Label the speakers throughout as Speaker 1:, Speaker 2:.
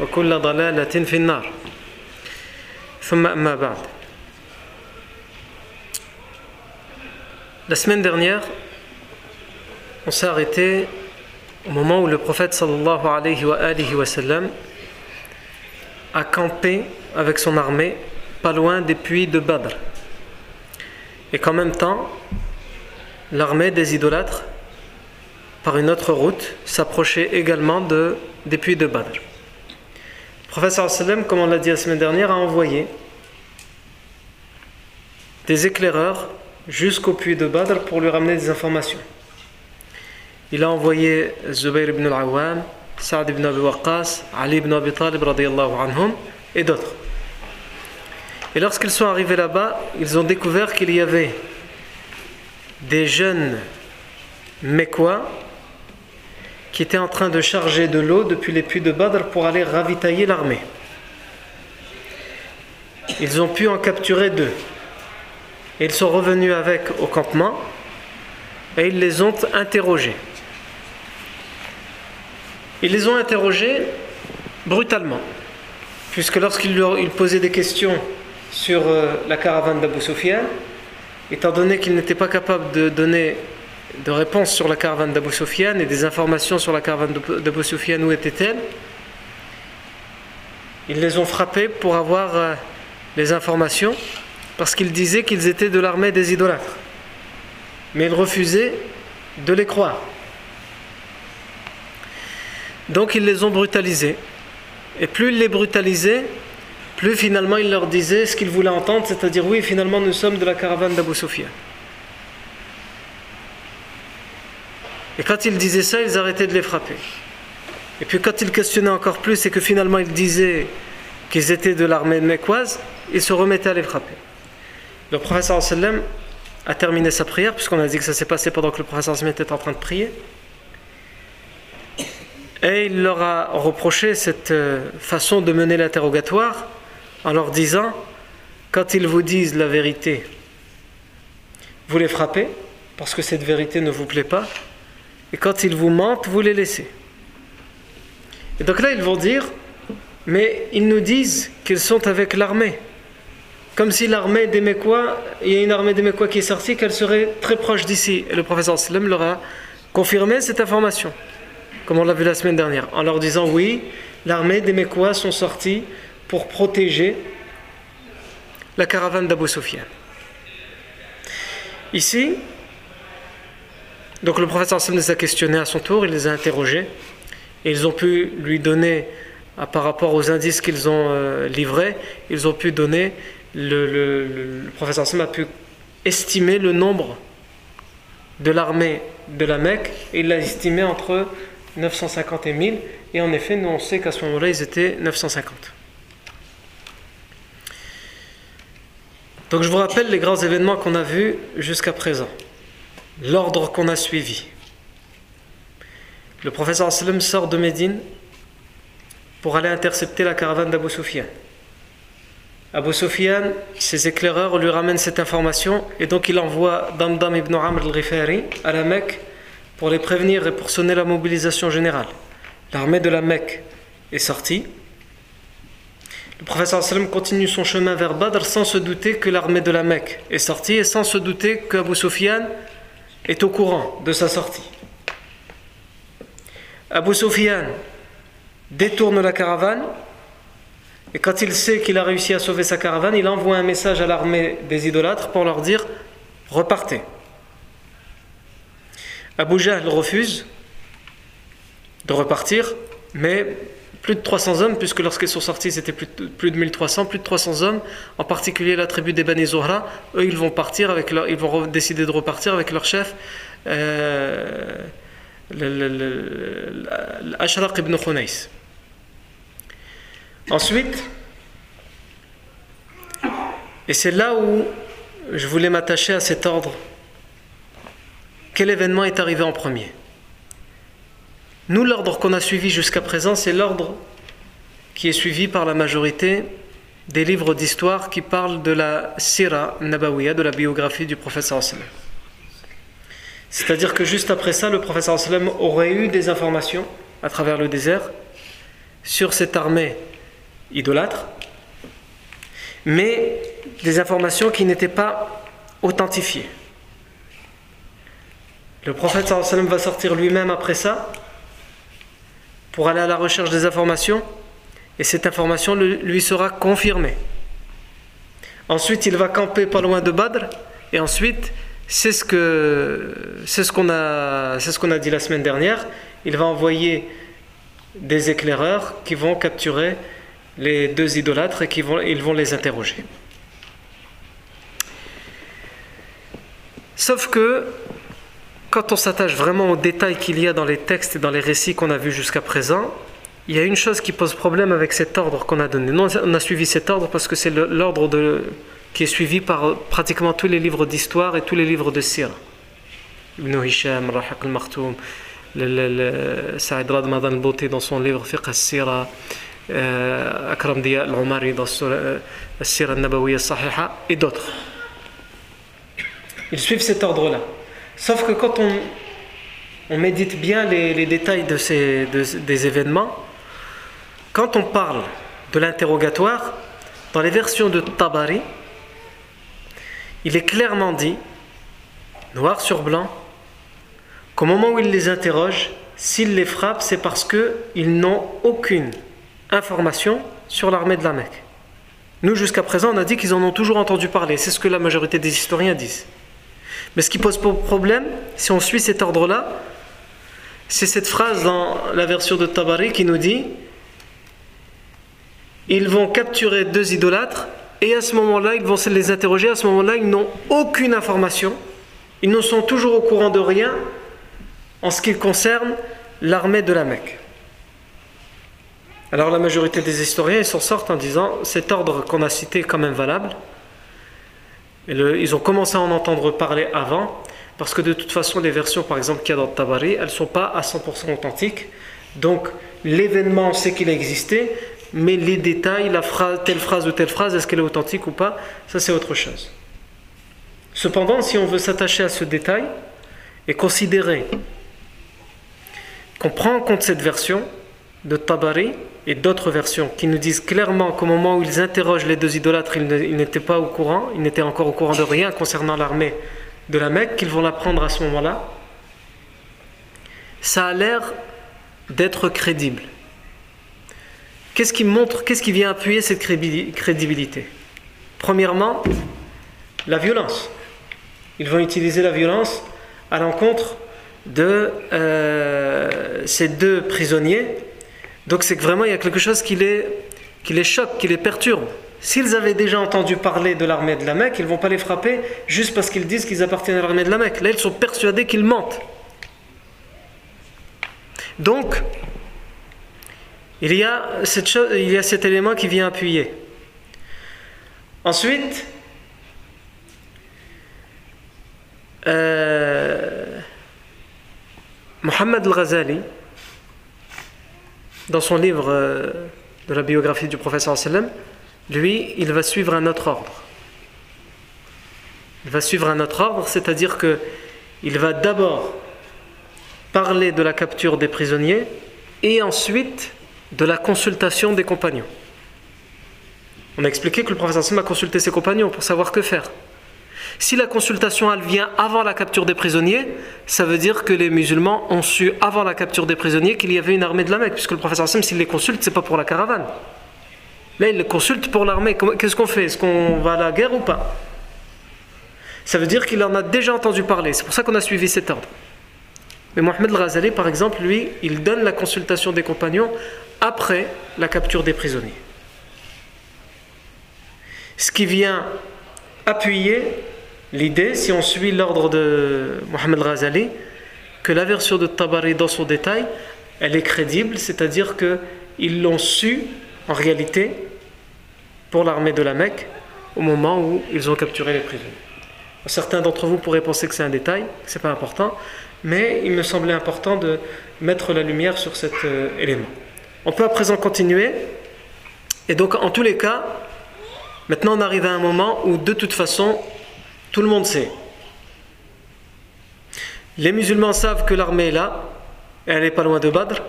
Speaker 1: وكل ضلالة في النار ثم أما بعد La semaine dernière, on s'est arrêté au moment où le prophète sallallahu alayhi wa, alayhi wa sallam a campé avec son armée pas loin des puits de Badr. Et qu'en même temps, l'armée des idolâtres, par une autre route, s'approchait également de, des puits de Badr. Le prophète sallam, comme on l'a dit la semaine dernière, a envoyé des éclaireurs jusqu'au puits de Badr pour lui ramener des informations. Il a envoyé Zubayr ibn al-Awwam, Saad ibn Abi Waqqas, Ali ibn Abi Talib anhum, et d'autres. Et lorsqu'ils sont arrivés là-bas, ils ont découvert qu'il y avait des jeunes Mécois qui étaient en train de charger de l'eau depuis les puits de Badr pour aller ravitailler l'armée. Ils ont pu en capturer deux. Ils sont revenus avec au campement et ils les ont interrogés. Ils les ont interrogés brutalement, puisque lorsqu'ils leur posaient des questions sur la caravane d'Abu Sufyan, étant donné qu'ils n'étaient pas capables de donner de réponses sur la caravane d'Abu Sufyan et des informations sur la caravane d'Abu Sufyan, où était-elle, ils les ont frappés pour avoir les informations parce qu'ils disaient qu'ils étaient de l'armée des idolâtres. Mais ils refusaient de les croire. Donc ils les ont brutalisés. Et plus ils les brutalisaient, plus finalement ils leur disaient ce qu'ils voulaient entendre, c'est-à-dire oui, finalement nous sommes de la caravane d'Abu Sufyan. Et quand ils disaient ça, ils arrêtaient de les frapper. Et puis quand ils questionnaient encore plus et que finalement ils disaient qu'ils étaient de l'armée mécoise, ils se remettaient à les frapper. Le professeur sallam a terminé sa prière, puisqu'on a dit que ça s'est passé pendant que le professeur sallam était en train de prier. Et il leur a reproché cette façon de mener l'interrogatoire en leur disant quand ils vous disent la vérité, vous les frappez parce que cette vérité ne vous plaît pas, et quand ils vous mentent, vous les laissez. Et donc là, ils vont dire mais ils nous disent qu'ils sont avec l'armée. Comme si l'armée des Mécois, il y a une armée des Mécois qui est sortie, qu'elle serait très proche d'ici. Et le professeur Sallam leur a confirmé cette information, comme on l'a vu la semaine dernière, en leur disant oui, l'armée des Mécois sont sortis pour protéger la caravane d'Abu Sufyan. Ici, donc le professeur Sallam les a questionnés à son tour, il les a interrogés, et ils ont pu lui donner, par rapport aux indices qu'ils ont euh, livrés, ils ont pu donner le, professeur Sam a pu estimer le nombre de l'armée de la Mecque et il l'a estimé entre 950 et 1000 et en effet nous on sait qu'à ce moment-là ils étaient 950 donc je vous rappelle les grands événements qu'on a vus jusqu'à présent l'ordre qu'on a suivi le professeur Sallam sort de Médine pour aller intercepter la caravane d'Abu Sufyan Abu Sufyan, ses éclaireurs lui ramènent cette information et donc il envoie Damdam ibn Amr al-Ghifari à la Mecque pour les prévenir et pour sonner la mobilisation générale. L'armée de la Mecque est sortie. Le professeur sallam continue son chemin vers Badr sans se douter que l'armée de la Mecque est sortie et sans se douter qu'Abu Sufyan est au courant de sa sortie. Abu Sufyan détourne la caravane et quand il sait qu'il a réussi à sauver sa caravane, il envoie un message à l'armée des idolâtres pour leur dire repartez. Abu Jahl refuse de repartir, mais plus de 300 hommes, puisque lorsqu'ils sont sortis, c'était plus, de 1300, plus de 300 hommes, en particulier la tribu des Bani Zohra, eux, ils vont partir avec leur, ils vont décider de repartir avec leur chef, euh, l'Ashraq ibn Khunais. Ensuite, et c'est là où je voulais m'attacher à cet ordre, quel événement est arrivé en premier? Nous, l'ordre qu'on a suivi jusqu'à présent, c'est l'ordre qui est suivi par la majorité des livres d'histoire qui parlent de la sira nabawiya, de la biographie du sallam. C'est-à-dire que juste après ça, le sallam aurait eu des informations à travers le désert sur cette armée idolâtre, mais des informations qui n'étaient pas authentifiées. Le prophète va sortir lui-même après ça pour aller à la recherche des informations et cette information lui sera confirmée. Ensuite, il va camper pas loin de Badr et ensuite, c'est ce que c'est ce qu'on a c'est ce qu'on a dit la semaine dernière, il va envoyer des éclaireurs qui vont capturer les deux idolâtres et qui vont ils vont les interroger. Sauf que quand on s'attache vraiment aux détails qu'il y a dans les textes et dans les récits qu'on a vus jusqu'à présent, il y a une chose qui pose problème avec cet ordre qu'on a donné. Nous, on a suivi cet ordre parce que c'est l'ordre qui est suivi par pratiquement tous les livres d'histoire et tous les livres de sir. Ibn Hisham, Rahaq al-Martoum, Saïd Radmadan al-Bouti dans son livre Fiqh al-Sira, euh, al-Umari dans le Sira al-Nabawiya al-Sahiha et d'autres. Ils suivent cet ordre-là. Sauf que quand on, médite bien les, détails de ces, des événements, quand on parle de l'interrogatoire, dans les versions de Tabari, il est clairement dit, noir sur blanc, qu'au moment où il les interroge, s'il les frappe, c'est parce qu'ils n'ont aucune information sur l'armée de la Mecque. Nous, jusqu'à présent, on a dit qu'ils en ont toujours entendu parler. C'est ce que la majorité des historiens disent. Mais ce qui pose problème, si on suit cet ordre-là, c'est cette phrase dans la version de Tabari qui nous dit Ils vont capturer deux idolâtres et à ce moment-là, ils vont se les interroger. À ce moment-là, ils n'ont aucune information. Ils ne sont toujours au courant de rien en ce qui concerne l'armée de la Mecque. Alors la majorité des historiens s'en sortent en disant cet ordre qu'on a cité est quand même valable ils ont commencé à en entendre parler avant, parce que de toute façon, les versions, par exemple, qu'il y a dans Tabari, elles ne sont pas à 100% authentiques. Donc, l'événement, on sait qu'il a existé, mais les détails, telle phrase ou telle phrase, est-ce qu'elle est authentique ou pas, ça c'est autre chose. Cependant, si on veut s'attacher à ce détail et considérer qu'on prend en compte cette version de Tabari, et d'autres versions qui nous disent clairement qu'au moment où ils interrogent les deux idolâtres, ils n'étaient pas au courant, ils n'étaient encore au courant de rien concernant l'armée de la Mecque, qu'ils vont l'apprendre à ce moment-là. Ça a l'air d'être crédible. Qu'est-ce qui montre, qu'est-ce qui vient appuyer cette crédibilité? Premièrement, la violence. Ils vont utiliser la violence à l'encontre de euh, ces deux prisonniers donc c'est que vraiment il y a quelque chose qui les, qui les choque, qui les perturbe. S'ils avaient déjà entendu parler de l'armée de la Mecque, ils ne vont pas les frapper juste parce qu'ils disent qu'ils appartiennent à l'armée de la Mecque. Là, ils sont persuadés qu'ils mentent. Donc, il y, a cette chose, il y a cet élément qui vient appuyer. Ensuite, euh, Mohammed al-Ghazali, dans son livre euh, de la biographie du professeur sallam, lui, il va suivre un autre ordre. Il va suivre un autre ordre, c'est-à-dire que il va d'abord parler de la capture des prisonniers et ensuite de la consultation des compagnons. On a expliqué que le professeur a consulté ses compagnons pour savoir que faire. Si la consultation elle vient avant la capture des prisonniers, ça veut dire que les musulmans ont su avant la capture des prisonniers qu'il y avait une armée de la Mecque, puisque le professeur Hassan, s'il les consulte, c'est pas pour la caravane. Là, il les consulte pour l'armée. Qu'est-ce qu'on fait? Est-ce qu'on va à la guerre ou pas? Ça veut dire qu'il en a déjà entendu parler. C'est pour ça qu'on a suivi cet ordre. Mais Mohamed al-Ghazali, par exemple, lui, il donne la consultation des compagnons après la capture des prisonniers. Ce qui vient appuyer l'idée, si on suit l'ordre de Mohamed Ghazali, que la version de Tabari dans son détail, elle est crédible, c'est-à-dire qu'ils l'ont su en réalité pour l'armée de la Mecque au moment où ils ont capturé les prisonniers. Certains d'entre vous pourraient penser que c'est un détail, que c'est pas important, mais il me semblait important de mettre la lumière sur cet euh, élément. On peut à présent continuer, et donc en tous les cas, maintenant on arrive à un moment où de toute façon tout le monde sait. Les musulmans savent que l'armée est là, elle n'est pas loin de Badr,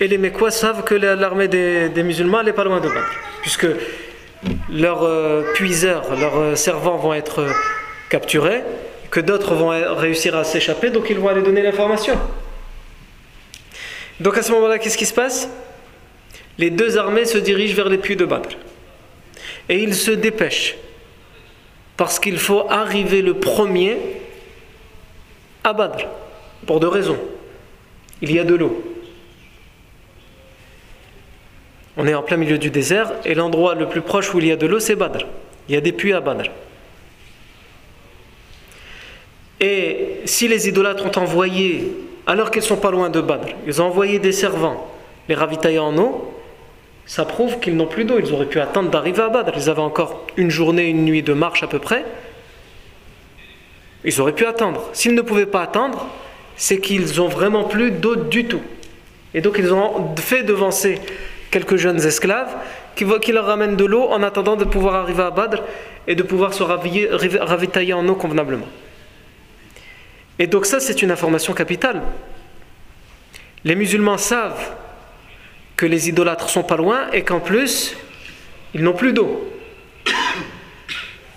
Speaker 1: et les Mécois savent que l'armée des, musulmans n'est pas loin de Badr, puisque leurs euh, puiseurs, leurs euh, servants vont être euh, capturés, que d'autres vont réussir à s'échapper, donc ils vont aller donner l'information. Donc à ce moment-là, qu'est-ce qui se passe? Les deux armées se dirigent vers les puits de Badr. Et ils se dépêchent parce qu'il faut arriver le premier à Badr, pour deux raisons. Il y a de l'eau. On est en plein milieu du désert et l'endroit le plus proche où il y a de l'eau, c'est Badr. Il y a des puits à Badr. Et si les idolâtres ont envoyé, alors qu'ils ne sont pas loin de Badr, ils ont envoyé des servants les ravitailler en eau, ça prouve qu'ils n'ont plus d'eau. Ils auraient pu attendre d'arriver à Badr. Ils avaient encore une journée, une nuit de marche à peu près. Ils auraient pu attendre. S'ils ne pouvaient pas attendre, c'est qu'ils ont vraiment plus d'eau du tout. Et donc ils ont fait devancer quelques jeunes esclaves qui, qui leur ramènent de l'eau en attendant de pouvoir arriver à Badr et de pouvoir se ravitailler en eau convenablement. Et donc ça, c'est une information capitale. Les musulmans savent les idolâtres sont pas loin et qu'en plus, ils n'ont plus d'eau.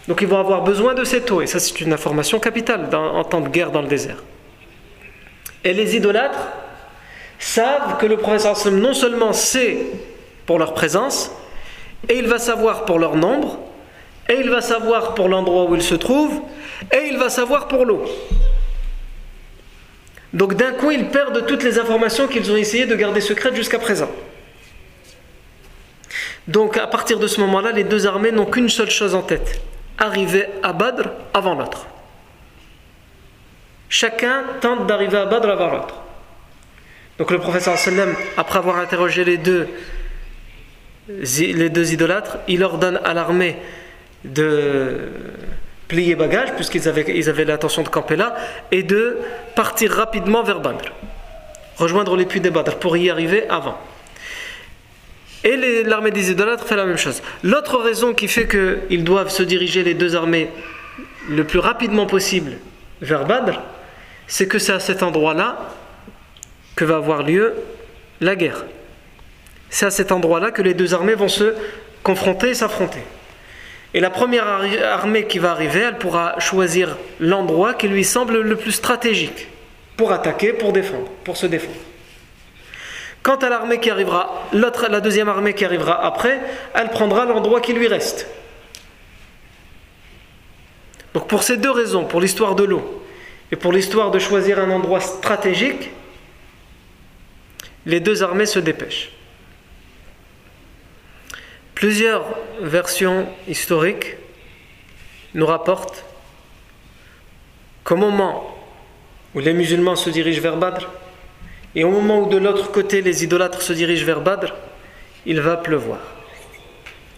Speaker 1: Donc ils vont avoir besoin de cette eau. Et ça, c'est une information capitale en temps de guerre dans le désert. Et les idolâtres savent que le prophète non seulement sait pour leur présence, et il va savoir pour leur nombre, et il va savoir pour l'endroit où ils se trouvent, et il va savoir pour l'eau. Donc d'un coup, ils perdent toutes les informations qu'ils ont essayé de garder secrètes jusqu'à présent. Donc à partir de ce moment-là, les deux armées n'ont qu'une seule chose en tête, arriver à Badr avant l'autre. Chacun tente d'arriver à Badr avant l'autre. Donc le professeur sallam, après avoir interrogé les deux, idolâtres, il ordonne à l'armée de plier bagages, puisqu'ils avaient, avaient l'intention de camper là, et de partir rapidement vers Badr, rejoindre les puits de Badr pour y arriver avant. Et l'armée des idolâtres fait la même chose. L'autre raison qui fait qu'ils doivent se diriger les deux armées le plus rapidement possible vers Badr, c'est que c'est à cet endroit-là que va avoir lieu la guerre. C'est à cet endroit-là que les deux armées vont se confronter et s'affronter. Et la première armée qui va arriver, elle pourra choisir l'endroit qui lui semble le plus stratégique pour attaquer, pour défendre, pour se défendre. Quant à l'armée qui arrivera, la deuxième armée qui arrivera après, elle prendra l'endroit qui lui reste. Donc pour ces deux raisons, pour l'histoire de l'eau et pour l'histoire de choisir un endroit stratégique, les deux armées se dépêchent. Plusieurs versions historiques nous rapportent qu'au moment où les musulmans se dirigent vers Badr, et au moment où de l'autre côté les idolâtres se dirigent vers Badr, il va pleuvoir.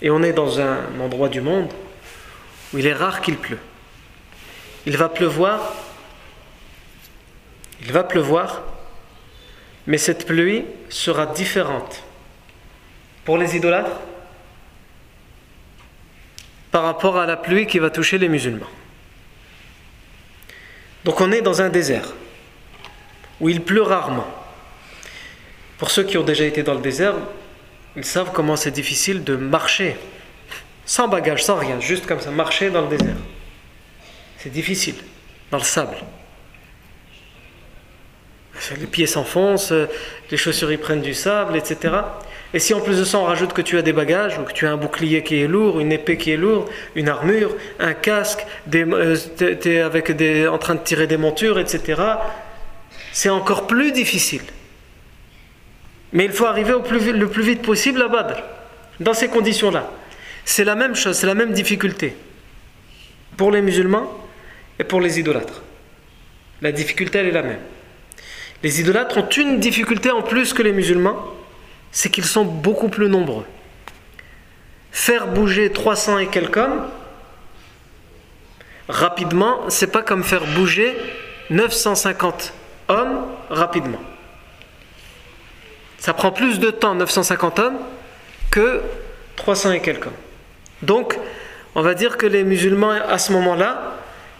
Speaker 1: Et on est dans un endroit du monde où il est rare qu'il pleut. Il va pleuvoir, il va pleuvoir, mais cette pluie sera différente pour les idolâtres par rapport à la pluie qui va toucher les musulmans. Donc on est dans un désert où il pleut rarement. Pour ceux qui ont déjà été dans le désert, ils savent comment c'est difficile de marcher sans bagage, sans rien, juste comme ça, marcher dans le désert. C'est difficile, dans le sable. Les pieds s'enfoncent, les chaussures y prennent du sable, etc. Et si en plus de ça on rajoute que tu as des bagages, ou que tu as un bouclier qui est lourd, une épée qui est lourde, une armure, un casque, tu es avec des, en train de tirer des montures, etc., c'est encore plus difficile. Mais il faut arriver le plus vite possible à Badr, dans ces conditions-là. C'est la même chose, c'est la même difficulté pour les musulmans et pour les idolâtres. La difficulté, elle est la même. Les idolâtres ont une difficulté en plus que les musulmans, c'est qu'ils sont beaucoup plus nombreux. Faire bouger 300 et quelques hommes, rapidement, c'est pas comme faire bouger 950 hommes rapidement. Ça prend plus de temps, 950 hommes, que 300 et quelques hommes. Donc, on va dire que les musulmans, à ce moment-là,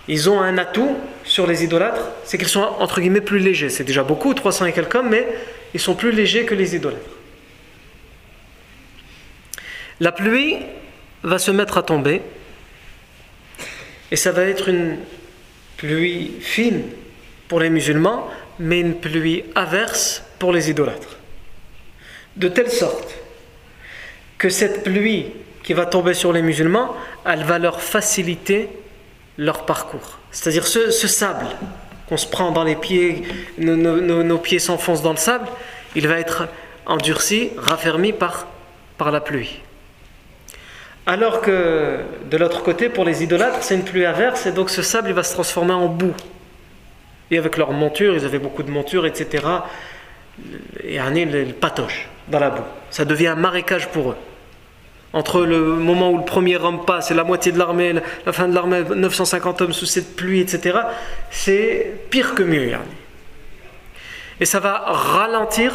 Speaker 1: ils ont un atout sur les idolâtres, c'est qu'ils sont entre guillemets plus légers. C'est déjà beaucoup, 300 et quelques hommes, mais ils sont plus légers que les idolâtres. La pluie va se mettre à tomber, et ça va être une pluie fine pour les musulmans, mais une pluie averse pour les idolâtres. De telle sorte que cette pluie qui va tomber sur les musulmans, elle va leur faciliter leur parcours. C'est-à-dire ce, sable qu'on se prend dans les pieds, nos, pieds s'enfoncent dans le sable, il va être endurci, raffermi par, la pluie. Alors que de l'autre côté, pour les idolâtres, c'est une pluie averse et donc ce sable va se transformer en boue. Et avec leurs montures, ils avaient beaucoup de montures, etc. Et ils patochent dans la boue. Ça devient un marécage pour eux entre le moment où le premier homme passe et la moitié de l'armée, la fin de l'armée, 950 hommes sous cette pluie, etc., c'est pire que mieux. Et ça va ralentir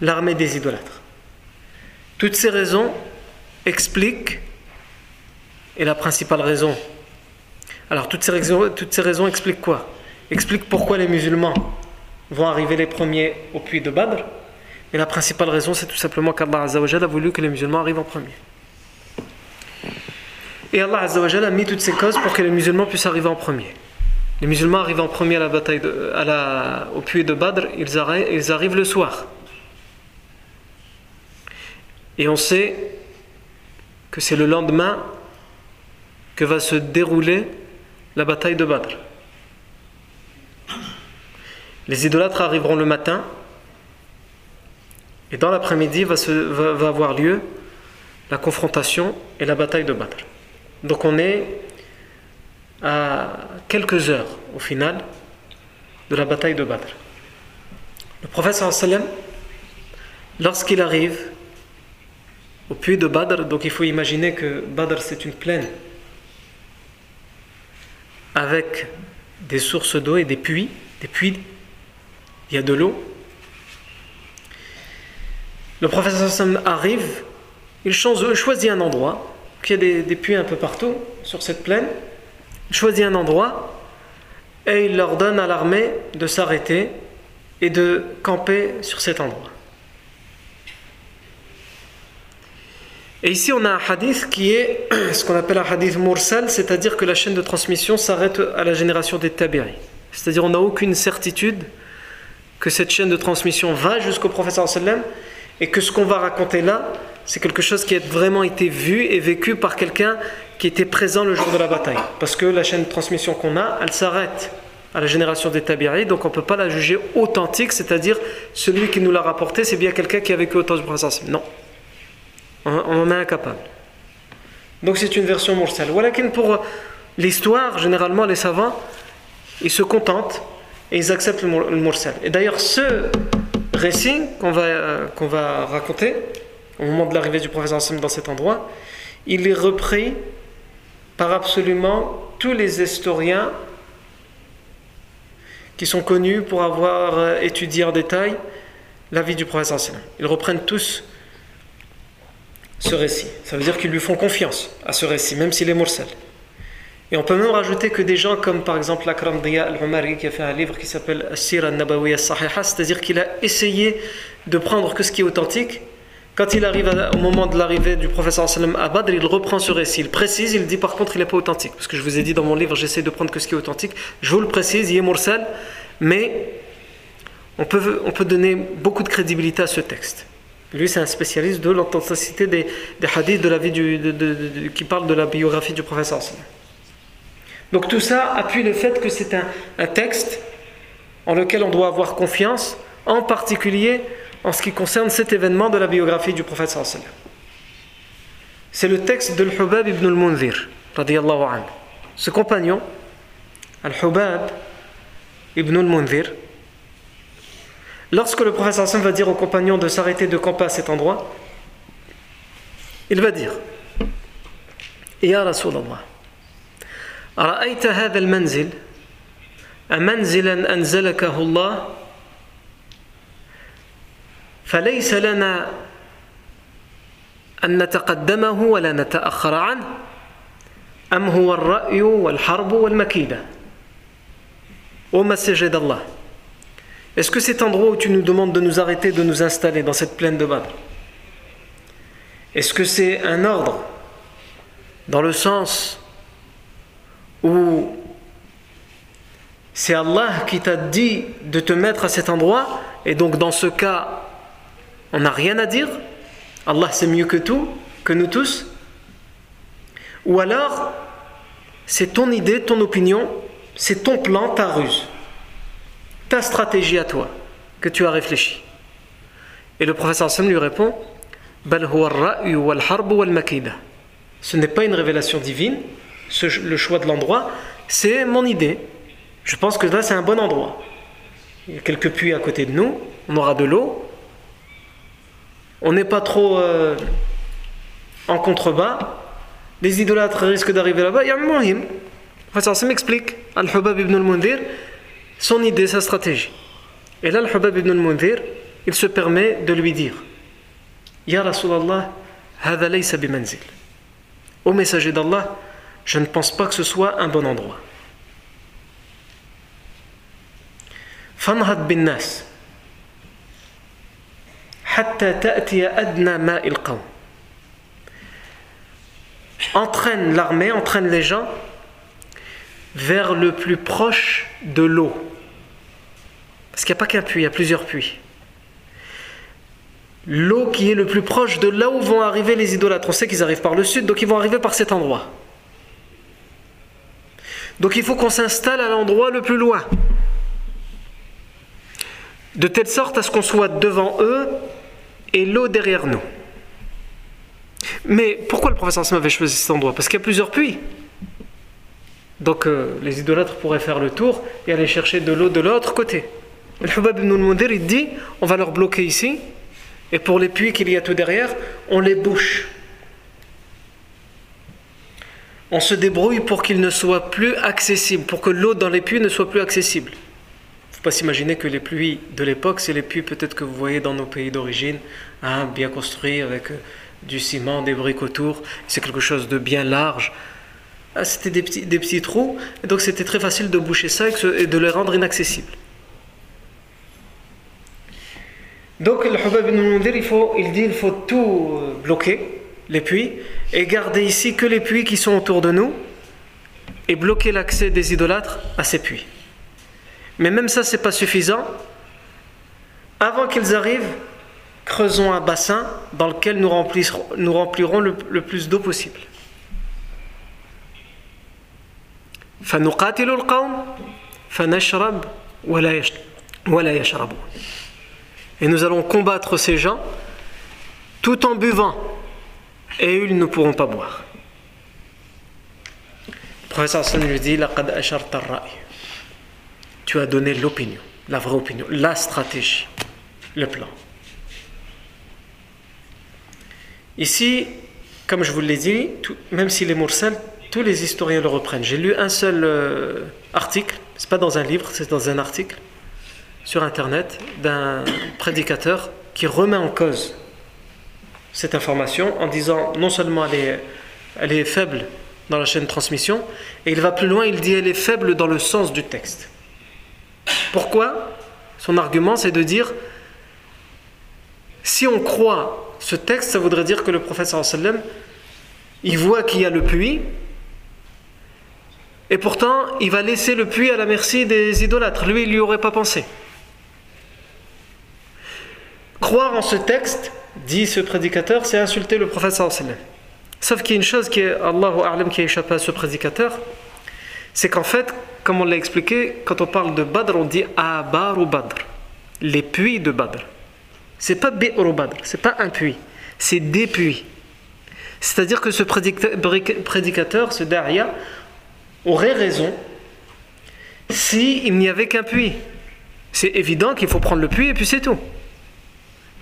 Speaker 1: l'armée des idolâtres. Toutes ces raisons expliquent, et la principale raison, alors toutes ces raisons, toutes ces raisons expliquent quoi? Expliquent pourquoi les musulmans vont arriver les premiers au puits de Badr, et la principale raison, c'est tout simplement qu'Allah a voulu que les musulmans arrivent en premier. Et Allah a mis toutes ces causes pour que les musulmans puissent arriver en premier. Les musulmans arrivent en premier à la bataille de, au puits de Badr, ils arrivent le soir. Et on sait que c'est le lendemain que va se dérouler la bataille de Badr. Les idolâtres arriveront le matin et dans l'après-midi va, va, avoir lieu la confrontation et la bataille de Badr. Donc on est à quelques heures au final de la bataille de Badr. Le prophète lorsqu'il arrive au puits de Badr, donc il faut imaginer que Badr c'est une plaine avec des sources d'eau et des puits, des puits, il y a de l'eau, le professeur Sam arrive, il choisit un endroit, il y a des, puits un peu partout sur cette plaine, il choisit un endroit et il leur donne à l'armée de s'arrêter et de camper sur cet endroit. Et ici, on a un hadith qui est ce qu'on appelle un hadith mursal, c'est-à-dire que la chaîne de transmission s'arrête à la génération des tabi'i. C'est-à-dire on n'a aucune certitude que cette chaîne de transmission va jusqu'au professeur sallam et que ce qu'on va raconter là, c'est quelque chose qui a vraiment été vu et vécu par quelqu'un qui était présent le jour de la bataille. Parce que la chaîne de transmission qu'on a, elle s'arrête à la génération des Tabiri, donc on ne peut pas la juger authentique, c'est-à-dire celui qui nous l'a rapporté, c'est bien quelqu'un qui a vécu autant de présence. Non. On, en est incapable. Donc c'est une version mursal. Walakin pour l'histoire, généralement les savants, ils se contentent et ils acceptent le mursal. Et d'ailleurs, ce récit qu'on va, euh, qu'on va raconter au moment de l'arrivée du professeur Hassan dans cet endroit, il est repris par absolument tous les historiens qui sont connus pour avoir euh, étudié en détail la vie du professeur Hassan. Ils reprennent tous ce récit. Ça veut dire qu'ils lui font confiance à ce récit, même s'il est mursal. Et on peut même rajouter que des gens comme par exemple l'Akram Diya al-Umari qui a fait un livre qui s'appelle As-Sir al-Nabawi al-Sahiha, c'est-à-dire qu'il a essayé de prendre que ce qui est authentique. Quand il arrive au moment de l'arrivée du professeur sallam à il reprend ce récit. Il précise, il dit par contre il n'est pas authentique. Parce que je vous ai dit dans mon livre, j'essaie de prendre que ce qui est authentique. Je vous le précise, il est mursal, mais on peut, on peut donner beaucoup de crédibilité à ce texte. Lui, c'est un spécialiste de l'authenticité des, hadiths de la vie du, qui parlent de la biographie du professeur sallam. Donc tout ça appuie le fait que c'est un, texte en lequel on doit avoir confiance, en particulier en ce qui concerne cet événement de la biographie du prophète sallallahu C'est le texte de Al-Hubab ibn al-Munzir. Ce compagnon, Al-Hubab ibn al-Munzir, lorsque le prophète sallallahu va dire au compagnon de s'arrêter de camper à cet endroit, il va dire Ya Rasulallah, أرأيت هذا المنزل أمنزلا أنزلكه الله فليس لنا أن نتقدمه ولا نتأخر عنه أم هو الرأي والحرب والمكيدة ومسجد الله Est-ce que cet endroit où tu nous demandes de nous arrêter, de nous installer dans cette plaine de Badr, est-ce que c'est un ordre dans le sens où c'est Allah qui t'a dit de te mettre à cet endroit, et donc dans ce cas, on n'a rien à dire, Allah c'est mieux que tout, que nous tous, ou alors c'est ton idée, ton opinion, c'est ton plan, ta ruse, ta stratégie à toi, que tu as réfléchi. Et le professeur Sam lui répond Ce n'est pas une révélation divine, le choix de l'endroit, c'est mon idée. Je pense que là, c'est un bon endroit. Il y a quelques puits à côté de nous, on aura de l'eau. On n'est pas trop euh, en contrebas. Les idolâtres risquent d'arriver là-bas. Il y a un. Enfin, ça m'explique. Al-Hubab ibn al-Mundir, son idée, sa stratégie. Et là, Al-Hubab ibn al-Mundir, il se permet de lui dire Ya Rasulallah, hada messager d'Allah, je ne pense pas que ce soit un bon endroit. فانهض بالناس حتى تأتي أدنى ماء القوم entraîne l'armée, entraîne les gens vers le plus proche de l'eau. Parce qu'il n'y a pas qu'un puits, il y a plusieurs puits. L'eau qui est le plus proche de là où vont arriver les idolâtres. On sait qu'ils arrivent par le sud, donc ils vont arriver par cet endroit. Donc il faut qu'on s'installe à l'endroit le plus loin. De telle sorte à ce qu'on soit devant eux et l'eau derrière nous. Mais pourquoi le professeur Sam avait choisi cet endroit? Parce qu'il y a plusieurs puits. Donc euh, les idolâtres pourraient faire le tour et aller chercher de l'eau de l'autre côté. Le Hubab ibn al il dit on va leur bloquer ici, et pour les puits qu'il y a tout derrière, on les bouche on se débrouille pour qu'il ne soit plus accessible, pour que l'eau dans les puits ne soit plus accessible. Il ne faut pas s'imaginer que les puits de l'époque, c'est les puits peut-être que vous voyez dans nos pays d'origine, hein, bien construits avec euh, du ciment, des briques autour. C'est quelque chose de bien large. Ah, c'était des petits, trous, donc c'était très facile de boucher ça et de les rendre inaccessibles. Donc le Hubab ibn il, faut, il dit il faut tout euh, bloquer les puits, et garder ici que les puits qui sont autour de nous, et bloquer l'accès des idolâtres à ces puits. Mais même ça, c'est pas suffisant. Avant qu'ils arrivent, creusons un bassin dans lequel nous remplirons, nous remplirons le, plus d'eau possible. Et nous allons combattre ces gens tout en buvant et ils ne pourront pas boire. Le professeur Hassan lui dit Tu as donné l'opinion, la vraie opinion, la stratégie, le plan. Ici, comme je vous l'ai dit, même s'il est mursal, tous les historiens le reprennent. J'ai lu un seul euh, article, c'est pas dans un livre, c'est dans un article sur internet d'un prédicateur qui remet en cause cette information en disant non seulement elle est, faible dans la chaîne de transmission, et il va plus loin, il dit elle est faible dans le sens du texte. Pourquoi? Son argument c'est de dire si on croit ce texte, ça voudrait dire que le prophète sallam, il voit qu'il y a le puits, et pourtant il va laisser le puits à la merci des idolâtres. Lui, il n'y aurait pas pensé. Croire en ce texte, dit ce prédicateur, c'est insulter le prophète sallam. Sauf qu'il y a une chose qui est, Allahu A'lam, qui a échappé à ce prédicateur, c'est qu'en fait, comme on l'a expliqué, quand on parle de Badr, on dit Abar ou Badr, les puits de Badr. C'est pas Bi'r Badr, c'est pas un puits, c'est des puits. C'est-à-dire que ce prédicateur, ce Daria, aurait raison s'il n'y avait qu'un puits. C'est évident qu'il faut prendre le puits et puis c'est tout.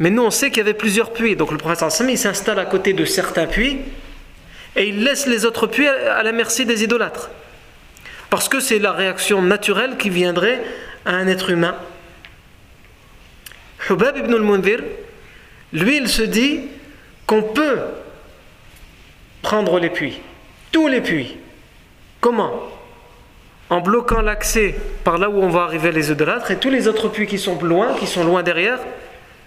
Speaker 1: Mais nous, on sait qu'il y avait plusieurs puits. Donc le prophète il s'installe à côté de certains puits et il laisse les autres puits à la merci des idolâtres. Parce que c'est la réaction naturelle qui viendrait à un être humain. Hubab ibn al-Mundir, lui, il se dit qu'on peut prendre les puits, tous les puits. Comment? En bloquant l'accès par là où on va arriver les idolâtres et tous les autres puits qui sont loin, qui sont loin derrière,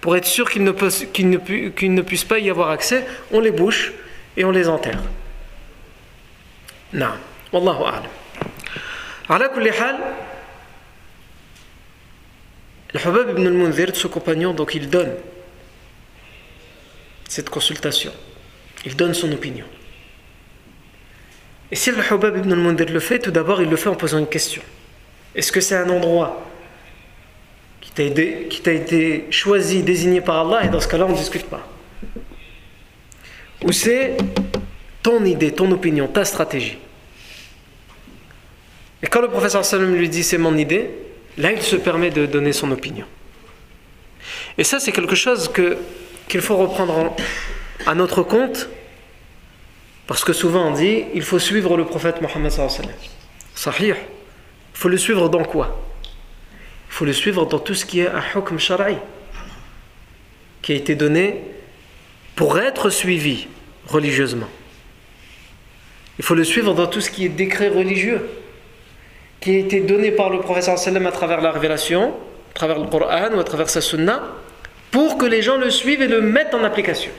Speaker 1: pour être sûr qu'il ne, puisse pas y avoir accès, on les bouche et on les enterre. Non. Wallahu a'lam. Ala kulli hal, le Habab ibn al-Munzir, ce compagnon, donc il donne cette consultation. Il donne son opinion. Et si le Habab ibn al-Munzir le fait, tout d'abord il le fait en posant une question. Est-ce que c'est un endroit qui t'a été choisi, désigné par Allah, et dans ce cas-là, on ne discute pas. Ou c'est ton idée, ton opinion, ta stratégie? Et quand le professeur lui dit c'est mon idée, là il se permet de donner son opinion. Et ça c'est quelque chose que, qu'il faut reprendre à notre compte, parce que souvent on dit il faut suivre le prophète Mohammed. Sahih. Il faut le suivre dans quoi? Faut le suivre dans tout ce qui est un hukm shara'i, qui a été donné pour être suivi religieusement. Il faut le suivre dans tout ce qui est décret religieux, qui a été donné par le professeur sallam à travers la révélation, à travers le Coran ou à travers sa sunna, pour que les gens le suivent et le mettent en application.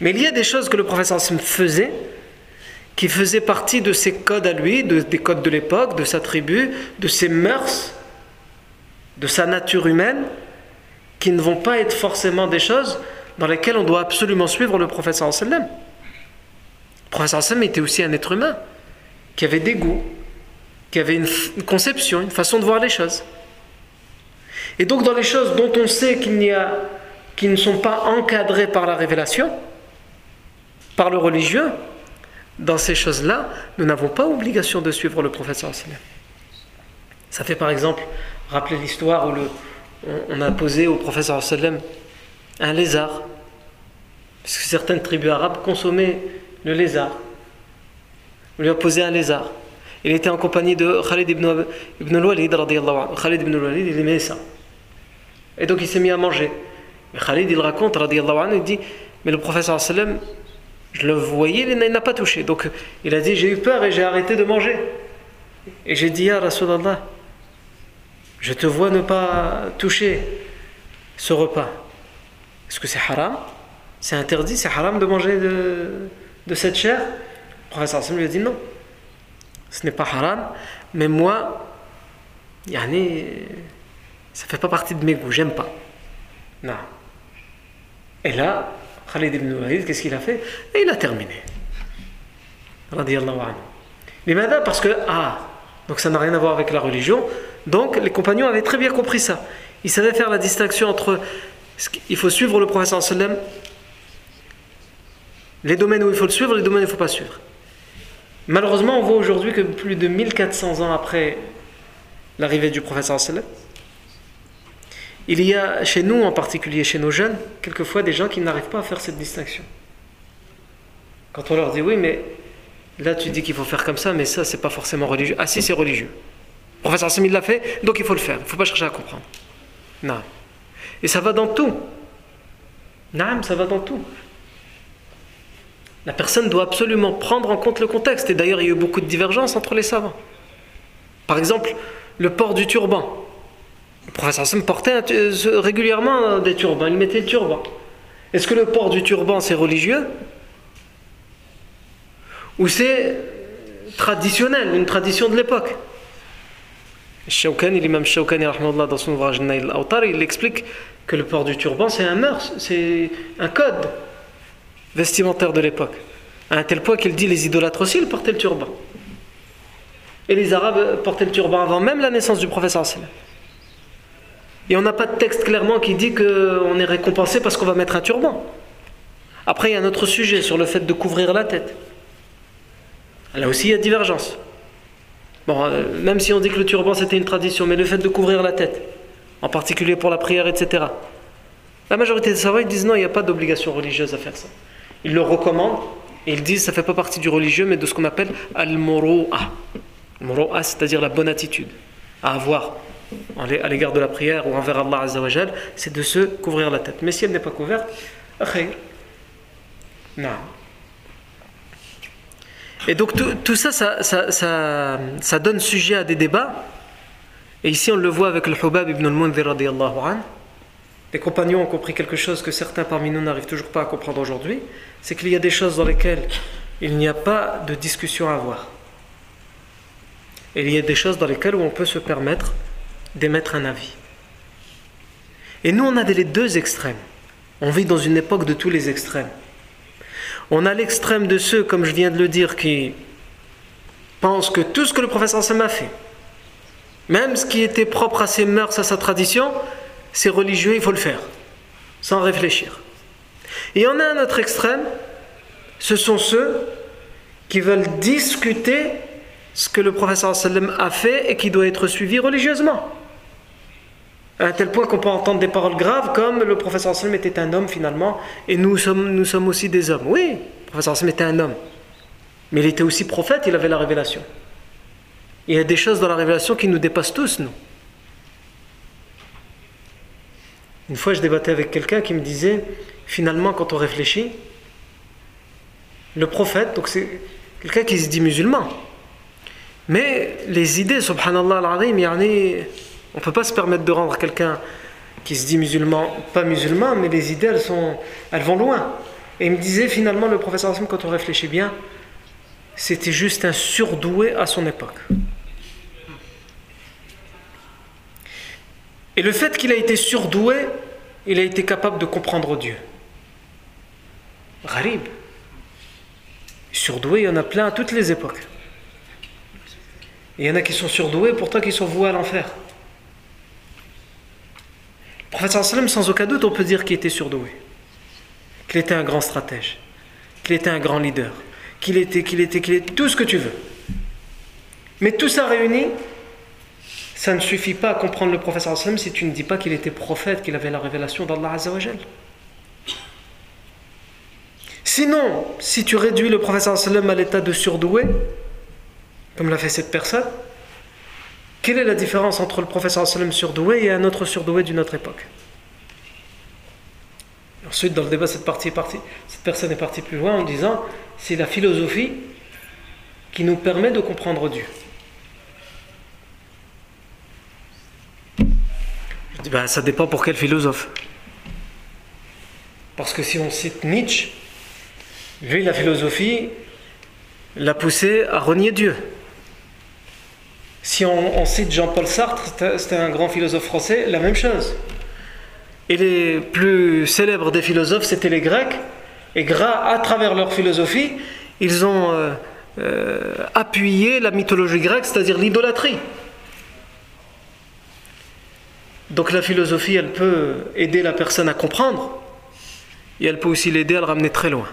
Speaker 1: Mais il y a des choses que le professeur sallam faisait, qui faisaient partie de ses codes à lui, des codes de l'époque, de sa tribu, de ses mœurs, de sa nature humaine qui ne vont pas être forcément des choses dans lesquelles on doit absolument suivre le professeur sallam. Le professeur sallam était aussi un être humain qui avait des goûts, qui avait une, conception, une façon de voir les choses. Et donc dans les choses dont on sait qu'il n'y a qui ne sont pas encadrées par la révélation, par le religieux, dans ces choses-là, nous n'avons pas obligation de suivre le professeur. Ça fait par exemple Rappelez l'histoire où on, a posé au professeur sallam un lézard. Parce que certaines tribus arabes consommaient le lézard. On lui a posé un lézard. Il était en compagnie de Khalid ibn, ibn al-Walid. Khalid ibn al-Walid, il aimait ça. Et donc il s'est mis à manger. Khalid, il raconte, il dit Mais le professeur sallam, je le voyais, il n'a pas touché. Donc il a dit J'ai eu peur et j'ai arrêté de manger. Et j'ai dit Ya Rasulallah, je te vois ne pas toucher ce repas. Est-ce que c'est haram? C'est interdit, c'est haram de manger de, cette chair? Le professeur Hassan lui a dit non. Ce n'est pas haram, mais moi, yani, ça ne fait pas partie de mes goûts, j'aime pas. Non. Et là, Khalid ibn Walid, qu'est-ce qu'il a fait? Et il a terminé. Radiallahu anhu. Parce que, ah, donc ça n'a rien à voir avec la religion, donc les compagnons avaient très bien compris ça. Ils savaient faire la distinction entre il faut suivre le professeur sallam, les domaines où il faut le suivre, les domaines où il ne faut pas suivre. Malheureusement, on voit aujourd'hui que plus de 1400 ans après l'arrivée du professeur sallam, il y a chez nous, en particulier chez nos jeunes, quelquefois des gens qui n'arrivent pas à faire cette distinction. Quand on leur dit oui, mais là tu dis qu'il faut faire comme ça, mais ça c'est pas forcément religieux. Ah si, c'est religieux professeur Hassan l'a fait, donc il faut le faire. Il ne faut pas chercher à comprendre. Non. Et ça va dans tout. Non, ça va dans tout. La personne doit absolument prendre en compte le contexte. Et d'ailleurs, il y a eu beaucoup de divergences entre les savants. Par exemple, le port du turban. Le professeur Sam portait régulièrement des turbans, il mettait le turban. Est-ce que le port du turban c'est religieux Ou c'est traditionnel, une tradition de l'époque? Shawkani, l'imam Shawkani dans son ouvrage Nail Autar, il explique que le port du turban c'est un mœurs, c'est un code vestimentaire de l'époque. À un tel point qu'il dit les idolâtres aussi ils portaient le turban. Et les Arabes portaient le turban avant même la naissance du professeur Et on n'a pas de texte clairement qui dit qu'on est récompensé parce qu'on va mettre un turban. Après, il y a un autre sujet sur le fait de couvrir la tête. Là aussi, il y a divergence. Bon, euh, même si on dit que le turban c'était une tradition, mais le fait de couvrir la tête, en particulier pour la prière, etc. La majorité des savants disent non, il n'y a pas d'obligation religieuse à faire ça. Ils le recommandent et ils disent ça ne fait pas partie du religieux, mais de ce qu'on appelle al-muru'a. Al-muru'a, c'est-à-dire la bonne attitude à avoir à l'égard de la prière ou envers Allah Azzawajal, c'est de se couvrir la tête. Mais si elle n'est pas couverte, non. Et donc tout, ça ça, donne sujet à des débats. Et ici on le voit avec le Hubab ibn al-Mundhir. Les compagnons ont compris quelque chose que certains parmi nous n'arrivent toujours pas à comprendre aujourd'hui. C'est qu'il y a des choses dans lesquelles il n'y a pas de discussion à avoir. Et il y a des choses dans lesquelles on peut se permettre d'émettre un avis. Et nous, on a les deux extrêmes. On vit dans une époque de tous les extrêmes. On a l'extrême de ceux, comme je viens de le dire, qui pensent que tout ce que le professeur Sam a fait, même ce qui était propre à ses mœurs, à sa tradition, c'est religieux, il faut le faire, sans réfléchir. Et on a un autre extrême, ce sont ceux qui veulent discuter ce que le professeur a fait et qui doit être suivi religieusement. À tel point qu'on peut entendre des paroles graves comme le professeur Hassan était un homme finalement et nous sommes, aussi des hommes. Oui, le professeur Hassan était un homme. Mais il était aussi prophète, il avait la révélation. Il y a des choses dans la révélation qui nous dépassent tous, nous. Une fois, je débattais avec quelqu'un qui me disait, finalement, quand on réfléchit, le prophète, donc c'est quelqu'un qui se dit musulman, mais les idées, subhanallah al-azim, on ne peut pas se permettre de rendre quelqu'un qui se dit musulman, pas musulman, mais les idées, elles, sont, elles vont loin. Et il me disait finalement, le professeur Hassim, quand on réfléchit bien, c'était juste un surdoué à son époque. Et le fait qu'il a été surdoué, il a été capable de comprendre Dieu. Gharib. Surdoué, il y en a plein à toutes les époques. Il y en a qui sont surdoués, pourtant qui sont voués à l'enfer. Prophète sans aucun doute, on peut dire qu'il était surdoué, qu'il était un grand stratège, qu'il était un grand leader, qu'il était, qu'il était, qu'il était, tout ce que tu veux. Mais tout ça réuni, ça ne suffit pas à comprendre le prophète sallam si tu ne dis pas qu'il était prophète, qu'il avait la révélation d'Allah Azzawajal. Sinon, si tu réduis le prophète sallam à l'état de surdoué, comme l'a fait cette personne, quelle est la différence entre le professeur sallam surdoué et un autre surdoué d'une autre époque Ensuite, dans le débat, cette, personne est partie plus loin en disant c'est la philosophie qui nous permet de comprendre Dieu. Je dis ben, ça dépend pour quel philosophe. Parce que si on cite Nietzsche, lui, la philosophie l'a poussé à renier Dieu. Si on, cite Jean-Paul Sartre, c'était un grand philosophe français, la même chose. Et les plus célèbres des philosophes, c'était les Grecs. Et à travers leur philosophie, ils ont euh, euh, appuyé la mythologie grecque, c'est-à-dire l'idolâtrie. Donc la philosophie, elle peut aider la personne à comprendre, et elle peut aussi l'aider à le ramener très loin.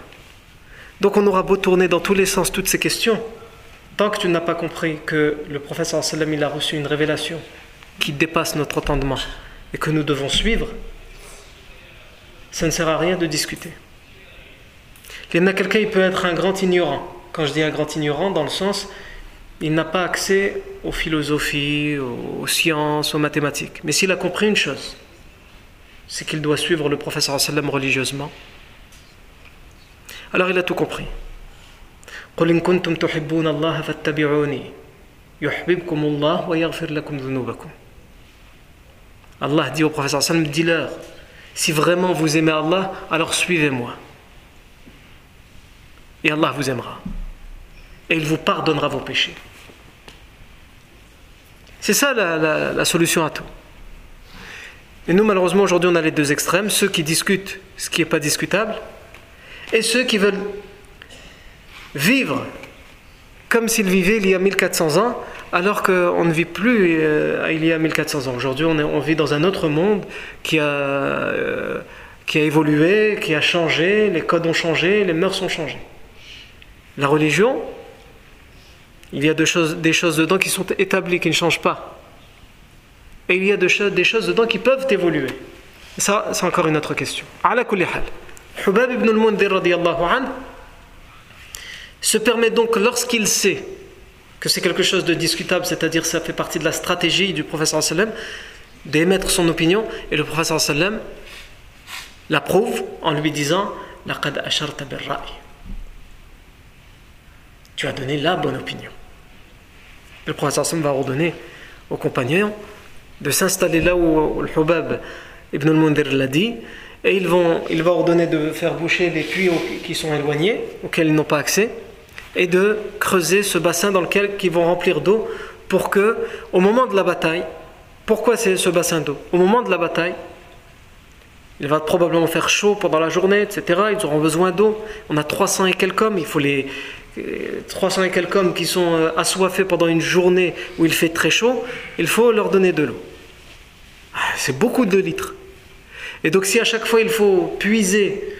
Speaker 1: Donc on aura beau tourner dans tous les sens toutes ces questions, Tant que tu n'as pas compris que le prophète sallam il a reçu une révélation qui dépasse notre entendement et que nous devons suivre, ça ne sert à rien de discuter. Il y en a quelqu'un, il peut être un grand ignorant. Quand je dis un grand ignorant, dans le sens, il n'a pas accès aux philosophies, aux sciences, aux mathématiques. Mais s'il a compris une chose, c'est qu'il doit suivre le professeur sallam religieusement. Alors il a tout compris. قل إن كنتم تحبون الله فاتبعوني يحببكم الله ويغفر لكم ذنوبكم Allah dit au professeur sallam, dis-leur, si vraiment vous aimez Allah, alors suivez-moi. Et Allah vous aimera. Et il vous pardonnera vos péchés. C'est ça la, la, la, solution à tout. Et nous, malheureusement, aujourd'hui, on a les deux extrêmes, ceux qui discutent ce qui n'est pas discutable, et ceux qui veulent vivre comme s'ils vivaient il y a 1400 ans, alors qu'on ne vit plus euh, il y a 1400 ans. Aujourd'hui, on, vit dans un autre monde qui a, euh, qui a évolué, qui a changé, les codes ont changé, les mœurs ont changé. La religion, il y a choses, des choses dedans qui sont établies, qui ne changent pas. Et il y a des choses, dedans qui peuvent évoluer. Ça, c'est encore une autre question. Ala kulli hal. Hubab ibn al-Mundir se permet donc lorsqu'il sait que c'est quelque chose de discutable, c'est-à-dire ça fait partie de la stratégie du professeur sallam d'émettre son opinion et le professeur sallam l'approuve en lui disant laqad asharta Tu as donné la bonne opinion. Le professeur sallam va ordonner aux compagnons de s'installer là où le Hubab ibn al-Mundir l'a dit et ils vont, il va ordonner de faire boucher les puits qui sont éloignés, auxquels ils n'ont pas accès et de creuser ce bassin dans lequel ils vont remplir d'eau pour que, au moment de la bataille, pourquoi c'est ce bassin d'eau? Au moment de la bataille, il va probablement faire chaud pendant la journée, etc. Ils auront besoin d'eau. On a 300 et quelques hommes. Il faut les 300 et quelques hommes qui sont euh, assoiffés pendant une journée où il fait très chaud. Il faut leur donner de l'eau. Ah, c'est beaucoup de litres. Et donc si à chaque fois il faut puiser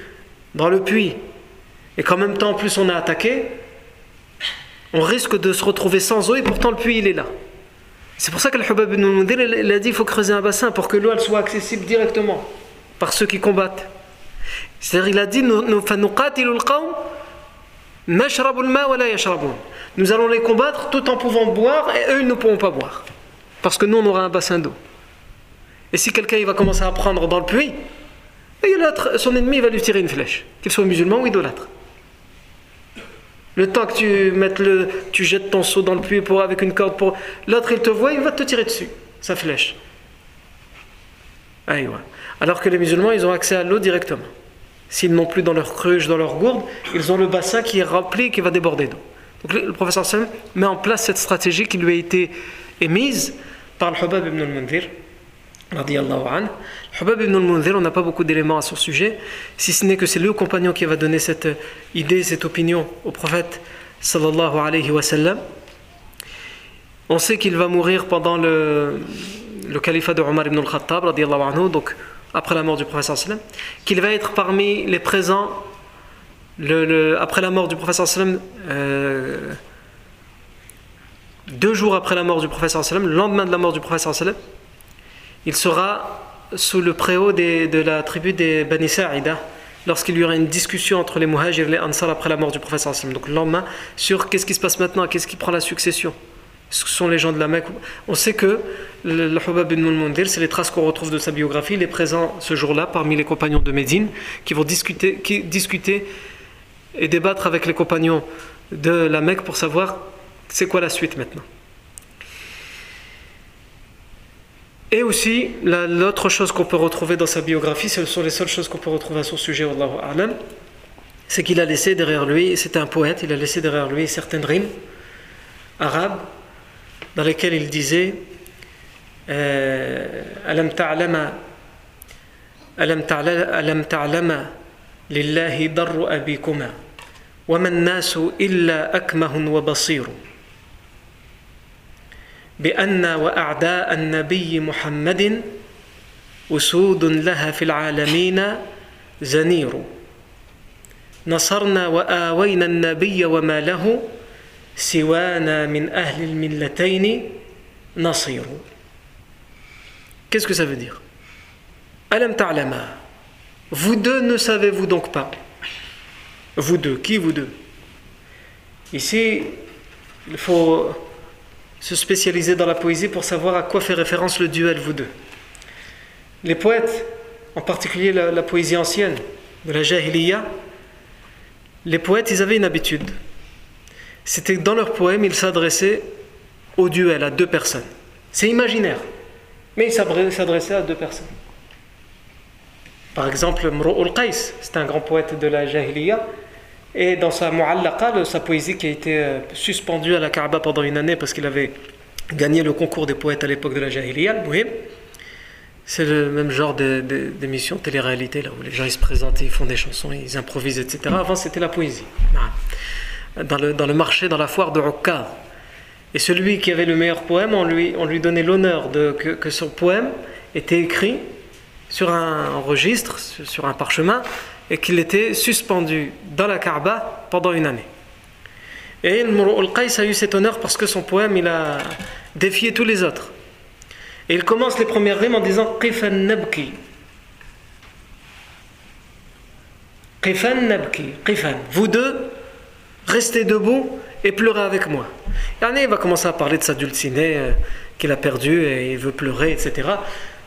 Speaker 1: dans le puits et qu'en même temps en plus on a attaqué, on risque de se retrouver sans eau et pourtant le puits il est là. C'est pour ça que le Hubab ibn al il a dit qu'il faut creuser un bassin pour que l'eau soit accessible directement par ceux qui combattent. C'est-à-dire il a dit nous allons les combattre tout en pouvant boire et eux ils ne pourront pas boire. Parce que nous on aura un bassin d'eau. Et si quelqu'un il va commencer à prendre dans le puits, son ennemi va lui tirer une flèche, qu'il soit musulman ou idolâtre. Le temps que tu mettes le, tu jettes ton seau dans le puits pour, avec une corde pour l'autre, il te voit, il va te tirer dessus, sa flèche. Alors que les musulmans, ils ont accès à l'eau directement. S'ils n'ont plus dans leur cruche, dans leur gourde, ils ont le bassin qui est rempli, qui va déborder d'eau. Donc le, professeur Sam met en place cette stratégie qui lui a été émise par le Hubab ibn al-Mundir. Hubab ibn al-Munzir, on n'a pas beaucoup d'éléments à son sujet, si ce n'est que c'est le compagnon qui va donner cette idée, cette opinion au prophète sallallahu alayhi wa sallam. On sait qu'il va mourir pendant le, califat de Omar ibn al-Khattab, anhu, donc après la mort du prophète sallam, qu'il va être parmi les présents après la mort du prophète sallam, euh, deux jours après la mort du prophète sallam, le lendemain de la mort du prophète sallam, il sera sous le préau de la tribu des Bani Sa'ida lorsqu'il y aura une discussion entre les Muhajir et les Ansar après la mort du prophète donc le lendemain sur qu'est-ce qui se passe maintenant qu'est-ce qui prend la succession? Ce sont les gens de la Mecque. On sait que le Hubab ibn al-Mundir c'est les traces qu'on retrouve de sa biographie. Il est présent ce jour-là parmi les compagnons de Médine qui vont discuter, qui, discuter et débattre avec les compagnons de la Mecque pour savoir c'est quoi la suite maintenant Et aussi, l'autre chose qu'on peut retrouver dans sa biographie, ce sont les seules choses qu'on peut retrouver à son sujet, c'est qu'il a laissé derrière lui, c'était un poète, il a laissé derrière lui certaines rimes arabes dans lesquelles il disait Alam ta'lama Alam ta'lama lillahi darru abikuma wa man nasu illa akmahun wa basiru بأن وأعداء النبي محمد أسود لها في العالمين زنير نصرنا وآوينا النبي وما له سوانا من أهل الملتين نصير Qu'est-ce que ça veut dire Alam ta'lama. Vous deux ne savez-vous donc pas Vous deux, qui vous deux Ici, il faut se spécialiser dans la poésie pour savoir à quoi fait référence le duel, vous deux. Les poètes, en particulier la, poésie ancienne, de la Jahiliya, les poètes, ils avaient une habitude. C'était que dans leurs poèmes, ils s'adressaient au duel, à deux personnes. C'est imaginaire, mais ils s'adressaient à deux personnes. Par exemple, Mru'ul Qais, c'est un grand poète de la Jahiliya, et dans sa Mu'allaqa, sa poésie qui a été euh, suspendue à la Kaaba pendant une année parce qu'il avait gagné le concours des poètes à l'époque de la Jahiliya, c'est le même genre d'émission télé-réalité, là où les gens ils se présentent, ils font des chansons, ils improvisent, etc. Avant, c'était la poésie. Dans le, marché, dans la foire de Ukkad. Et celui qui avait le meilleur poème, on lui, on lui donnait l'honneur que son poème était écrit sur un registre, sur un parchemin, et qu'il était suspendu dans la Kaaba pendant une année. Et Al-Qais a eu cet honneur parce que son poème, il a défié tous les autres. Et il commence les premières rimes en disant Qifan nabki. Qifan nabki. Qifan. Vous deux, restez debout et pleurez avec moi. Et il va commencer à parler de sa dulcinée euh, qu'il a perdue et il veut pleurer, etc.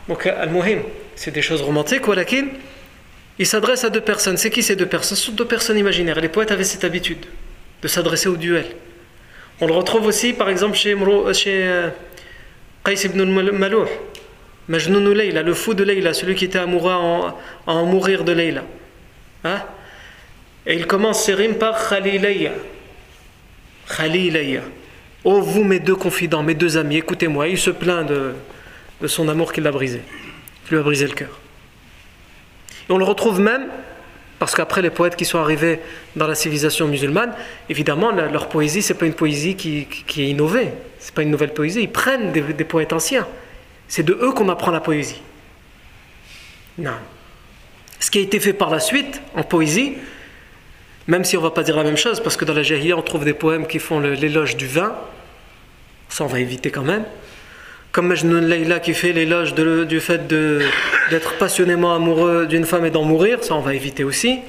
Speaker 1: Donc, Al-Muhim, c'est des choses romantiques, walakin, il s'adresse à deux personnes. C'est qui ces deux personnes? Ce sont deux personnes imaginaires. Les poètes avaient cette habitude de s'adresser au duel. On le retrouve aussi, par exemple, chez, chez euh, Qais ibn Malouh, Majnoun Layla, le fou de Layla, celui qui était amoureux à en, mourir de Layla. Hein? Et il commence ses rimes par Khalilayya. Khalilayya. Oh, vous, mes deux confidents, mes deux amis, écoutez-moi. Il se plaint de, de son amour qui l'a brisé, qui lui a brisé le cœur. On le retrouve même, parce qu'après les poètes qui sont arrivés dans la civilisation musulmane, évidemment, leur poésie, c'est pas une poésie qui, est innovée, c'est pas une nouvelle poésie. Ils prennent des, poètes anciens. C'est de eux qu'on apprend la poésie. Non. Ce qui a été fait par la suite en poésie, même si on ne va pas dire la même chose, parce que dans la Jahiliya, on trouve des poèmes qui font l'éloge du vin, ça on va éviter quand même comme Majnun Leila qui fait l'éloge du fait d'être passionnément amoureux d'une femme et d'en mourir, ça on va éviter aussi.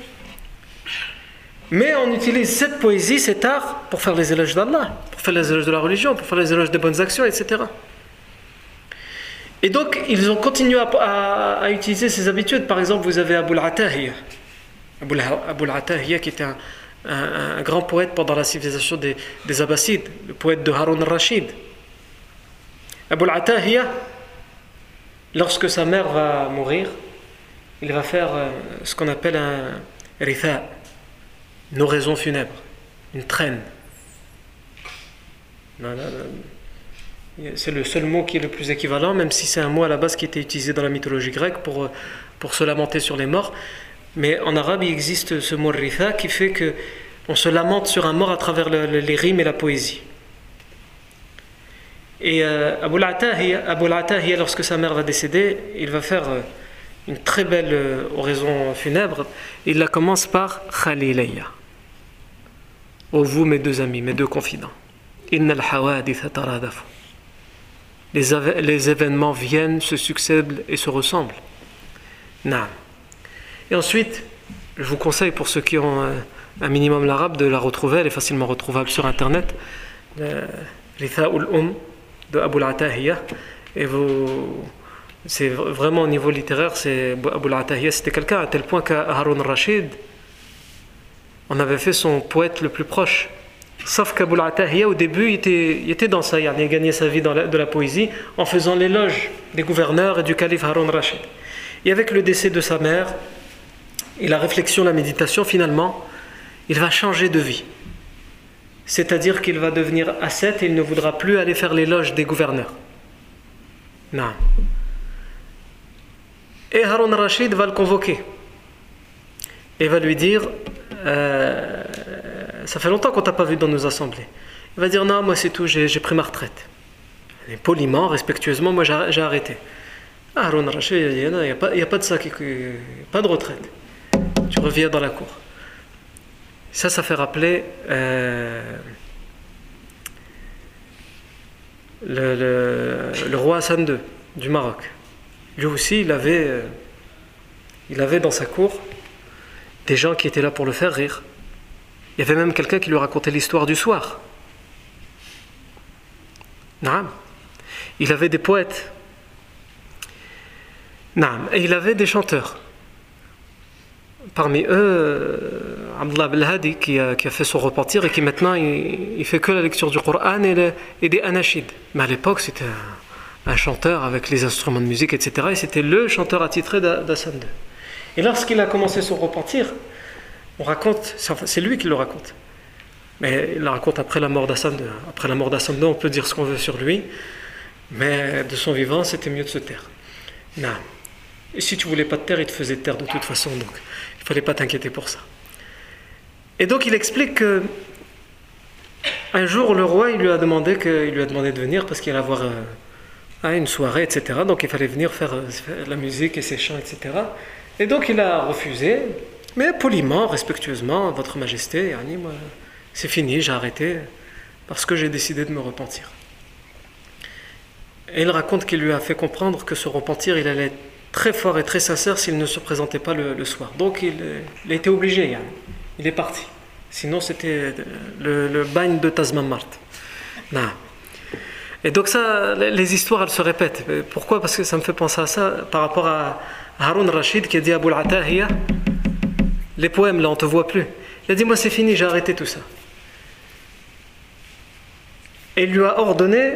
Speaker 1: Mais on utilise cette poésie, cet art, pour faire les éloges d'Allah, pour faire les éloges de la religion, pour faire les éloges des bonnes actions, etc. Et donc, ils ont continué à, utiliser ces habitudes. Par exemple, vous avez Abu al-Atahiyya. Abu al-Atahiyya qui était un, grand poète pendant la civilisation des, des Abbassides, le poète de Harun al-Rashid. Abu al lorsque sa mère va mourir, il va faire euh, ce qu'on appelle un ritha, une oraison funèbre, une traîne. C'est le seul mot qui est le plus équivalent, même si c'est un mot à la base qui était utilisé dans la mythologie grecque pour, euh, se lamenter sur les morts. Mais en arabe, il existe ce mot ritha qui fait que on se lamente sur un mort à travers les rimes et la poésie. Et euh, Abu al lorsque sa mère va décéder, il va faire euh, une très belle euh, oraison funèbre. Il la commence par Khalilayya. Ô vous, mes deux amis, mes deux confidents. Inna les, les événements viennent, se succèdent et se ressemblent. Et ensuite, je vous conseille pour ceux qui ont un minimum l'arabe de la retrouver, elle est facilement retrouvable sur internet. Ritha ul-Um de Abu al Et vous, c'est vraiment au niveau littéraire, c'est Abu al c'était quelqu'un à tel point qu'à Harun Rashid, on avait fait son poète le plus proche. Sauf qu'Abu al au début, il était, il était dans ça, il gagné sa vie dans de la poésie en faisant l'éloge des gouverneurs et du calife Harun Rashid. Et avec le décès de sa mère et la réflexion, la méditation, finalement, il va changer de vie c'est-à-dire qu'il va devenir ascète et il ne voudra plus aller faire l'éloge des gouverneurs. Non. Et Harun Rashid va le convoquer et va lui dire euh, Ça fait longtemps qu'on t'a pas vu dans nos assemblées. Il va dire Non, moi c'est tout, j'ai pris ma retraite. Et poliment, respectueusement, moi j'ai arrêté. Harun Rashid, il n'y a, a, pas de ça, pas de retraite. Tu reviens dans la cour. Ça, ça fait rappeler euh, le, roi Hassan II du Maroc. Lui aussi, il avait, euh, il avait dans sa cour des gens qui étaient là pour le faire rire. Il y avait même quelqu'un qui lui racontait l'histoire du soir. Il avait des poètes. Et il avait des chanteurs. Parmi eux, euh, Abdullah Belhadi qui a, qui a fait son repentir et qui maintenant il, fait que la lecture du Coran et, des anachid. Mais à l'époque, c'était un, chanteur avec les instruments de musique, etc. Et c'était le chanteur attitré d'Hassan II. Et lorsqu'il a commencé son repentir, on raconte, c'est lui qui le raconte. Mais il le raconte après la mort d'Hassan II. Après la mort d'Hassan II, on peut dire ce qu'on veut sur lui, mais de son vivant, c'était mieux de se taire. Non. Et si tu voulais pas te taire, il te faisait taire de toute façon, donc il fallait pas t'inquiéter pour ça. Et donc il explique que un jour le roi il lui a demandé lui a demandé de venir parce qu'il allait avoir euh, une soirée, etc. Donc il fallait venir faire, euh, la musique et ses chants, etc. Et donc il a refusé, mais poliment, respectueusement, Votre Majesté, moi, c'est fini, j'ai arrêté parce que j'ai décidé de me repentir. Et il raconte qu'il lui a fait comprendre que ce repentir, il allait très fort et très sincère s'il ne se présentait pas le, soir. Donc il, il, été obligé, il est parti. Sinon c'était le, bagne de Tasman Mart. Et donc ça, les histoires, elles se répètent. Pourquoi? Parce que ça me fait penser à ça par rapport à Harun Rashid qui a dit à Abul Atahiya, les poèmes là, on ne te voit plus. Il a dit, moi c'est fini, j'ai arrêté tout ça. Et il lui a ordonné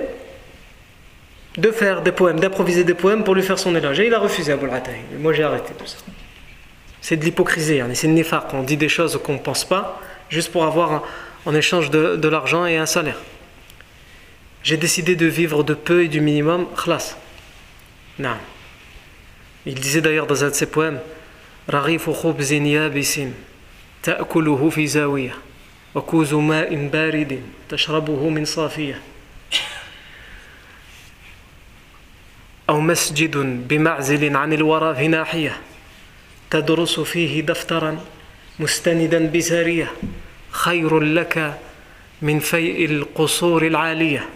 Speaker 1: de faire des poèmes, d'improviser des poèmes pour lui faire son éloge. Et il a refusé Abul Atahiya. Moi j'ai arrêté tout ça. C'est de l'hypocrisie, hein. c'est une néfar, on dit des choses qu'on ne pense pas, juste pour avoir en échange de, de l'argent et un salaire. J'ai décidé de vivre de peu et du minimum, khlas. Non. Il disait d'ailleurs dans un de ses poèmes رغيف خبز يابس تأكله في زاوية وكوز ماء بارد تشربه من صافية أو مسجد بمعزل عن الورى في ناحية تدرس فيه دفترا مستندا بسارية خير لك من فيء القصور العالية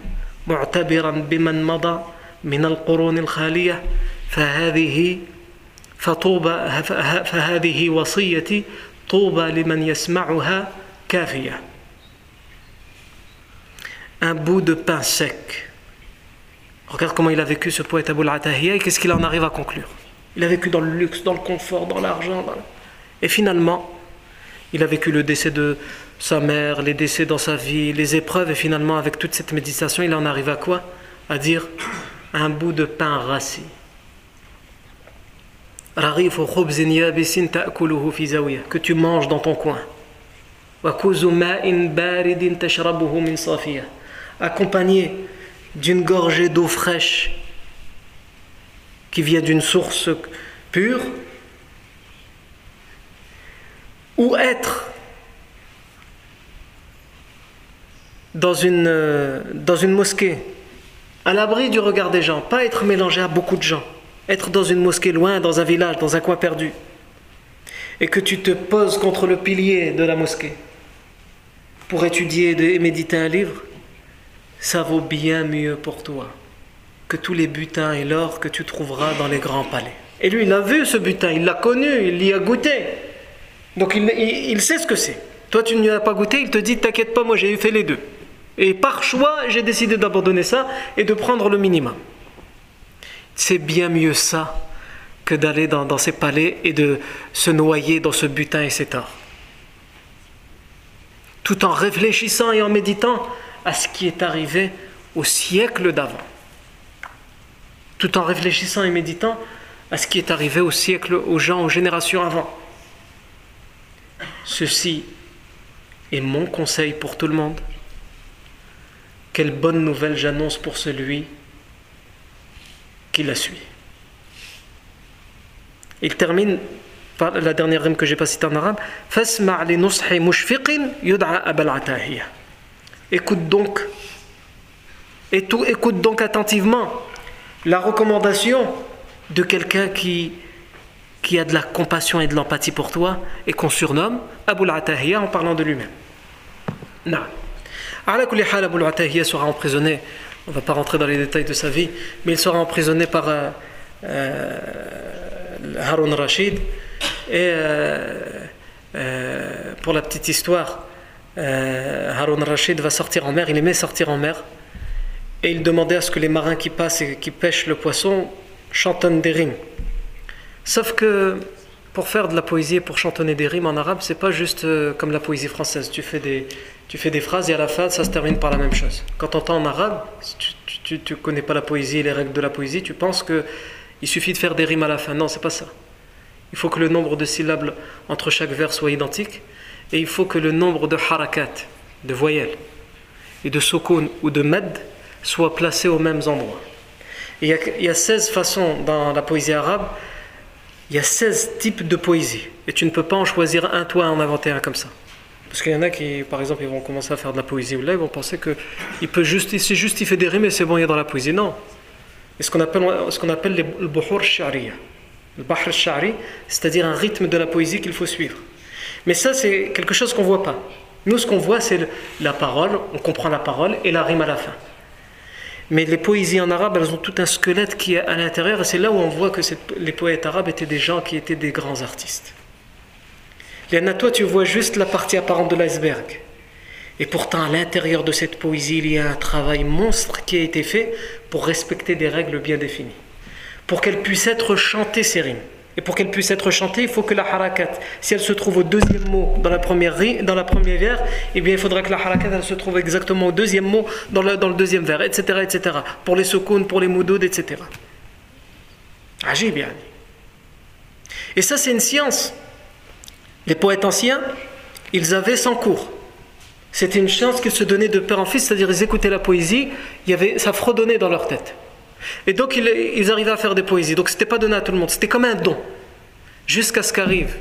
Speaker 1: معتبرا بمن مضى من القرون الخالية فهذه فطوبى فهذه وصيتي طوبى لمن يسمعها كافية un bout de pain sec. Regarde comment il a vécu ce poète Abul Atahiya et qu'est-ce qu'il en arrive à conclure. Il a vécu dans le luxe, dans le confort, dans l'argent. Et finalement, il a vécu le décès de sa mère, les décès dans sa vie, les épreuves, et finalement, avec toute cette méditation, il en arrive à quoi? À dire un bout de pain rassis. Que tu manges dans ton coin. Accompagné d'une gorgée d'eau fraîche qui vient d'une source pure, ou être dans une, mosquée, à l'abri du regard des gens, pas être mélangé à beaucoup de gens, être dans une mosquée loin, dans un village, dans un coin perdu, et que tu te poses contre le pilier de la mosquée pour étudier et méditer un livre, ça vaut bien mieux pour toi que tous les butins et l'or que tu trouveras dans les grands palais. Et lui, il a vu ce butin, il l'a connu, il y a goûté. Donc il, sait ce que c'est. Toi, tu n'y as pas goûté, il te dit T'inquiète pas, moi j'ai fait les deux. Et par choix, j'ai décidé d'abandonner ça et de prendre le minimum. C'est bien mieux ça que d'aller dans, ces palais et de se noyer dans ce butin et cet or. Tout en réfléchissant et en méditant à ce qui est arrivé au siècle d'avant. Tout en réfléchissant et méditant à ce qui est arrivé au siècle, aux gens, aux générations avant. Ceci est mon conseil pour tout le monde. Quelle bonne nouvelle j'annonce pour celui qui la suit. Il termine par la dernière rime que j'ai pas citée en arabe. Écoute donc, et tout, écoute donc attentivement la recommandation de quelqu'un qui, qui a de la compassion et de l'empathie pour toi et qu'on surnomme Abu al en parlant de lui-même. Non. Abu al sera emprisonné, on ne va pas rentrer dans les détails de sa vie, mais il sera emprisonné par euh, euh, Harun Rashid. Et euh, pour la petite histoire, Harun Rashid va sortir en mer, il aimait sortir en mer, et il demandait à ce que les marins qui passent et qui pêchent le poisson chantonnent des rimes. Sauf que pour faire de la poésie et pour chantonner des rimes en arabe, c'est pas juste euh, comme la poésie française. Tu fais, des, tu fais des phrases et à la fin, ça se termine par la même chose. Quand tu entends en arabe, si tu ne connais pas la poésie et les règles de la poésie, tu penses qu'il suffit de faire des rimes à la fin. Non, c'est pas ça. Il faut que le nombre de syllabes entre chaque vers soit identique et il faut que le nombre de harakat, de voyelles et de sukun ou de med soit placé aux mêmes endroits. il, y a, il y a 16 façons dans la poésie arabe il y a 16 types de poésie. Et tu ne peux pas en choisir un, toi, en inventer un comme ça. Parce qu'il y en a qui, par exemple, ils vont commencer à faire de la poésie ou là, ils vont penser que il peut juste, il fait des rimes et c'est bon, il est dans la poésie. Non. C'est ce qu'on appelle, appelle le buhur shari. Le bahr shari, c'est-à-dire un rythme de la poésie qu'il faut suivre. Mais ça, c'est quelque chose qu'on ne voit pas. Nous, ce qu'on voit, c'est la parole, on comprend la parole et la rime à la fin. Mais les poésies en arabe, elles ont tout un squelette qui est à l'intérieur, et c'est là où on voit que les poètes arabes étaient des gens qui étaient des grands artistes. à toi, tu vois juste la partie apparente de l'iceberg. Et pourtant, à l'intérieur de cette poésie, il y a un travail monstre qui a été fait pour respecter des règles bien définies, pour qu'elles puissent être chantées, ces rimes. Et pour qu'elle puisse être chantée, il faut que la harakat, si elle se trouve au deuxième mot dans la première, dans la première vers, eh bien il faudra que la harakat elle se trouve exactement au deuxième mot dans le, dans le deuxième vers, etc., etc. Pour les sukun, pour les moudoud, etc. Agib, bien. Et ça, c'est une science. Les poètes anciens, ils avaient 100 cours. C'était une science qu'ils se donnaient de père en fils, c'est-à-dire ils écoutaient la poésie, il y avait, ça fredonnait dans leur tête. Et donc ils, arrivaient à faire des poésies. Donc c'était pas donné à tout le monde, c'était comme un don. Jusqu'à ce qu'arrive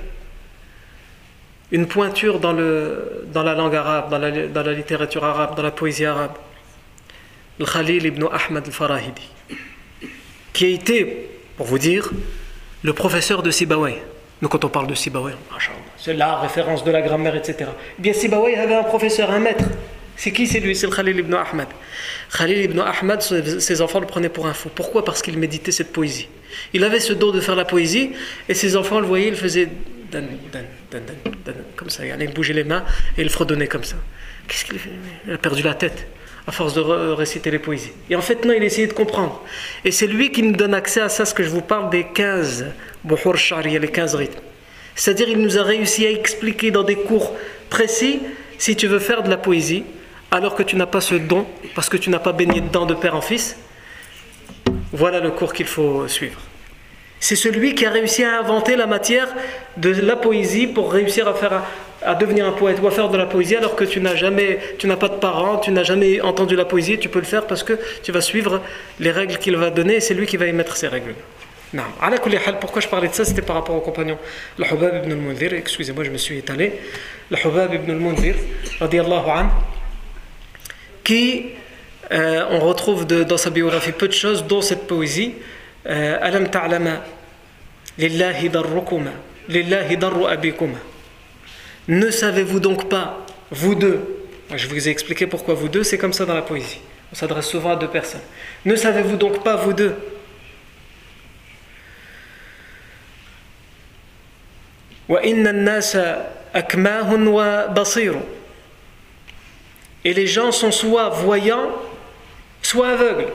Speaker 1: une pointure dans, le, dans la langue arabe, dans la, littérature arabe, dans la poésie arabe. Le Khalil ibn Ahmad al-Farahidi, qui a été, pour vous dire, le professeur de Sibaway. Nous, quand on parle de Sibaway, c'est la référence de la grammaire, etc. Eh bien, Sibaway avait un professeur, un maître, c'est qui c'est lui? C'est le Khalil ibn Ahmad. Khalil ibn Ahmad, ses enfants le prenaient pour un fou. Pourquoi? Parce qu'il méditait cette poésie. Il avait ce don de faire la poésie et ses enfants le voyaient, il faisait comme ça. Il bougeait les mains et il fredonnait comme ça. Qu'est-ce qu'il fait? Il a perdu la tête à force de réciter les poésies. Et en fait, non, il essayait de comprendre. Et c'est lui qui nous donne accès à ça, ce que je vous parle des 15 buhur shariya, les 15 rythmes. C'est-à-dire, il nous a réussi à expliquer dans des cours précis, si tu veux faire de la poésie, alors que tu n'as pas ce don, parce que tu n'as pas baigné dedans de père en fils, voilà le cours qu'il faut suivre. C'est celui qui a réussi à inventer la matière de la poésie pour réussir à, faire, à devenir un poète ou à faire de la poésie alors que tu n'as jamais, tu n'as pas de parents, tu n'as jamais entendu la poésie, tu peux le faire parce que tu vas suivre les règles qu'il va donner et c'est lui qui va émettre ces règles. Non. Pourquoi je parlais de ça? C'était par rapport au compagnon. Le Hubab ibn al-Munzir, excusez-moi, je me suis étalé. Le Hubab ibn al-Munzir, radiallahu anhu, qui, euh, on retrouve dans sa biographie peu de choses, dont cette poésie. Euh, Alam ta'lama lillahi darrukuma, lillahi darru abikuma. Ne savez-vous donc pas, vous deux, je vous ai expliqué pourquoi vous deux, c'est comme ça dans la poésie. On s'adresse souvent à deux personnes. Ne savez-vous donc pas, vous deux, nasa akmahun wa basiru et les gens sont soit voyants, soit aveugles.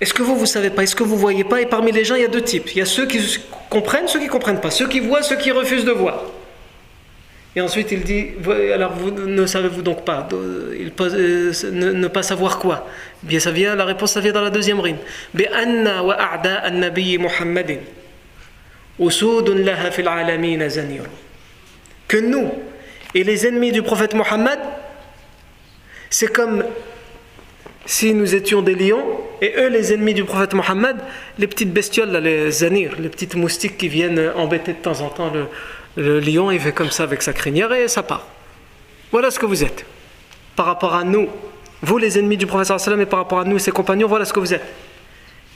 Speaker 1: Est-ce que vous, vous savez pas Est-ce que vous voyez pas Et parmi les gens, il y a deux types. Il y a ceux qui comprennent, ceux qui ne comprennent pas. Ceux qui voient, ceux qui refusent de voir. Et ensuite, il dit, alors ne savez-vous donc pas euh, ne, pas savoir quoi? Bien, ça vient, la réponse, ça vient dans la deuxième rime. Que nous et les ennemis du prophète Mohammed c'est comme si nous étions des lions et eux, les ennemis du prophète Mohammed, les petites bestioles, les zanirs, les petites moustiques qui viennent embêter de temps en temps le, lion, il fait comme ça avec sa crinière et ça part. Voilà ce que vous êtes. Par rapport à nous, vous les ennemis du prophète et par rapport à nous, ses compagnons, voilà ce que vous êtes.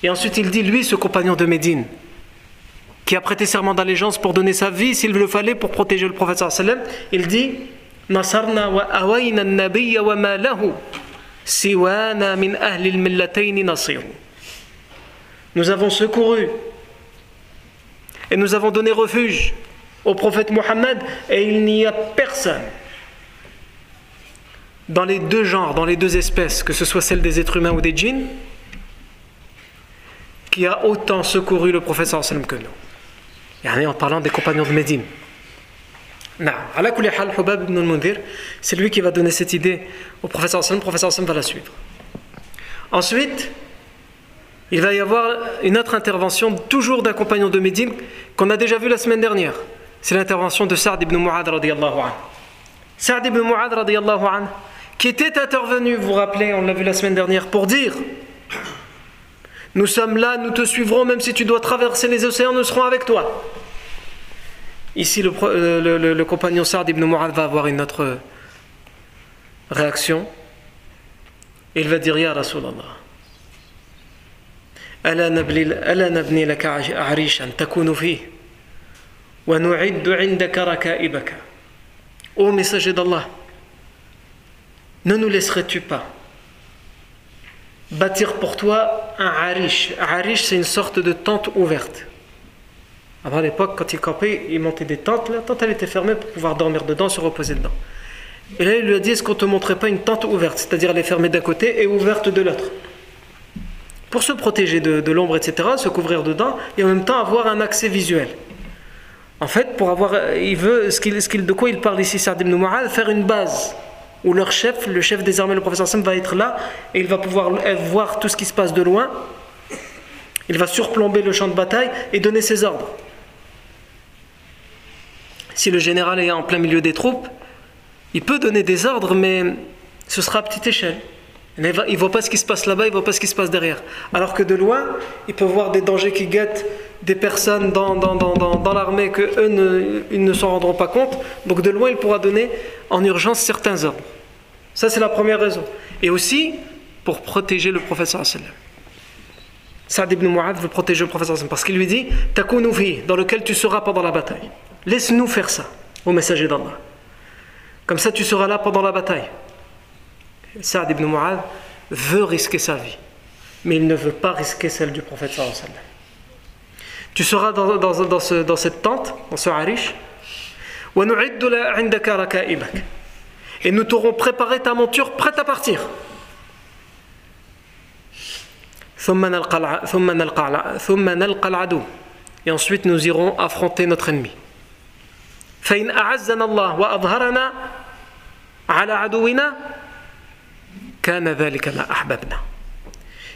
Speaker 1: Et ensuite il dit, lui, ce compagnon de Médine, qui a prêté serment d'allégeance pour donner sa vie s'il le fallait pour protéger le prophète il dit nous avons secouru et nous avons donné refuge au prophète Mohammed et il n'y a personne dans les deux genres, dans les deux espèces, que ce soit celle des êtres humains ou des djinns, qui a autant secouru le prophète sallam que nous. en parlant des compagnons de Médine. C'est lui qui va donner cette idée au professeur Hassan, le professeur Hassan va la suivre. Ensuite, il va y avoir une autre intervention, toujours d'un compagnon de Médine, qu'on a déjà vu la semaine dernière. C'est l'intervention de Saad ibn Mu'ad radiallahu anhu. Saad ibn Mu'ad radiallahu qui était intervenu, vous vous rappelez, on l'a vu la semaine dernière, pour dire Nous sommes là, nous te suivrons, même si tu dois traverser les océans, nous serons avec toi. Ici, le, euh, le, compagnon Saad ibn Mu'ad va avoir une autre réaction. Il va dire Ya Rasulallah. ألا نبني ألا نبني لك عريشا تكون فيه ونعد عندك ركائبك Ô messager d'Allah, ne nous laisserais-tu pas bâtir pour toi un harish Harish, c'est une sorte de tente ouverte. Avant l'époque, quand il campait, il montait des tentes. La tente, elle était fermée pour pouvoir dormir dedans, se reposer dedans. Et là, il lui a dit Est-ce qu'on ne te montrait pas une tente ouverte? C'est-à-dire, elle est fermée d'un côté et ouverte de l'autre pour se protéger de, l'ombre, etc., se couvrir dedans et en même temps avoir un accès visuel. En fait, pour avoir, il veut, ce qu'il, de quoi il parle ici, Sa'd ibn faire une base où leur chef, le chef des armées, le professeur Sam, va être là et il va pouvoir voir tout ce qui se passe de loin. Il va surplomber le champ de bataille et donner ses ordres. Si le général est en plein milieu des troupes, il peut donner des ordres, mais ce sera à petite échelle. Il ne voit pas ce qui se passe là-bas, il ne voit pas ce qui se passe derrière. Alors que de loin, il peut voir des dangers qui guettent des personnes dans, dans, dans, dans l'armée que eux ne, ils ne s'en rendront pas compte. Donc de loin, il pourra donner en urgence certains ordres. Ça, c'est la première raison. Et aussi pour protéger le professeur. Saad ibn Mu'adh veut protéger le professeur parce qu'il lui dit Takounufi, dans lequel tu seras pendant la bataille. Laisse-nous faire ça, au messager d'Allah. Comme ça, tu seras là pendant la bataille. Saad ibn Mu'ad veut risquer sa vie, mais il ne veut pas risquer celle du prophète sallallahu Tu seras dans, dans cette tente, dans ce harish, et nous t'aurons préparé ta monture prête à partir. Et ensuite nous irons affronter notre ennemi. فإن أعزنا الله وأظهرنا على عدونا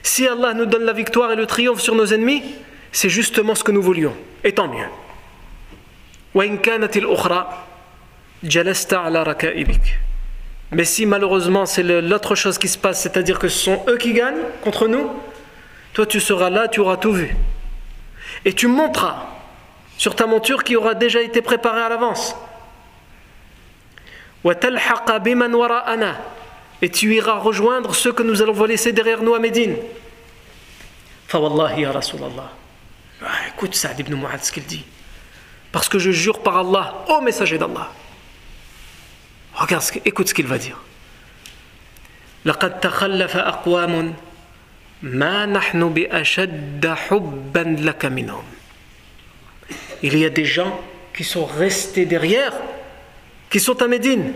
Speaker 1: si Allah nous donne la victoire et le triomphe sur nos ennemis, c'est justement ce que nous voulions. Et tant mieux. Mais si malheureusement c'est l'autre chose qui se passe, c'est-à-dire que ce sont eux qui gagnent contre nous, toi tu seras là, tu auras tout vu. Et tu monteras sur ta monture qui aura déjà été préparée à l'avance et tu iras rejoindre ceux que nous allons laisser derrière nous à Médine. Fawallahi ya Rasulallah. Ah, écoute Saad ibn Mu'ad ce qu'il dit. Parce que je jure par Allah, ô messager d'Allah. Regarde, écoute ce qu'il va dire. لقد تخلف أقوام ما نحن بأشد حبا لك منهم. il y a des gens qui sont restés derrière, qui sont à Médine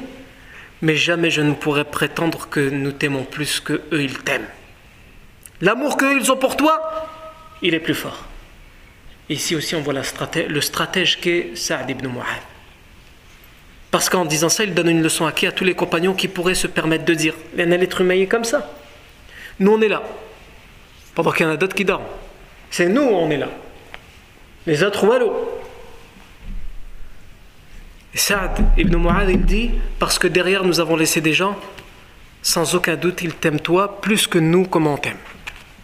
Speaker 1: mais jamais je ne pourrais prétendre que nous t'aimons plus que eux ils t'aiment. L'amour qu'eux ils ont pour toi, il est plus fort. Ici aussi on voit la stratège, le stratège qu'est Saad ibn Mu'ad. Parce qu'en disant ça, il donne une leçon à À tous les compagnons qui pourraient se permettre de dire l'être humain comme ça. Nous on est là, pendant qu'il y en a d'autres qui dorment. C'est nous on est là. Les autres, wallo. Saad ibn Mu'ad, il dit Parce que derrière nous avons laissé des gens, sans aucun doute, ils t'aiment toi plus que nous, comment on t'aime.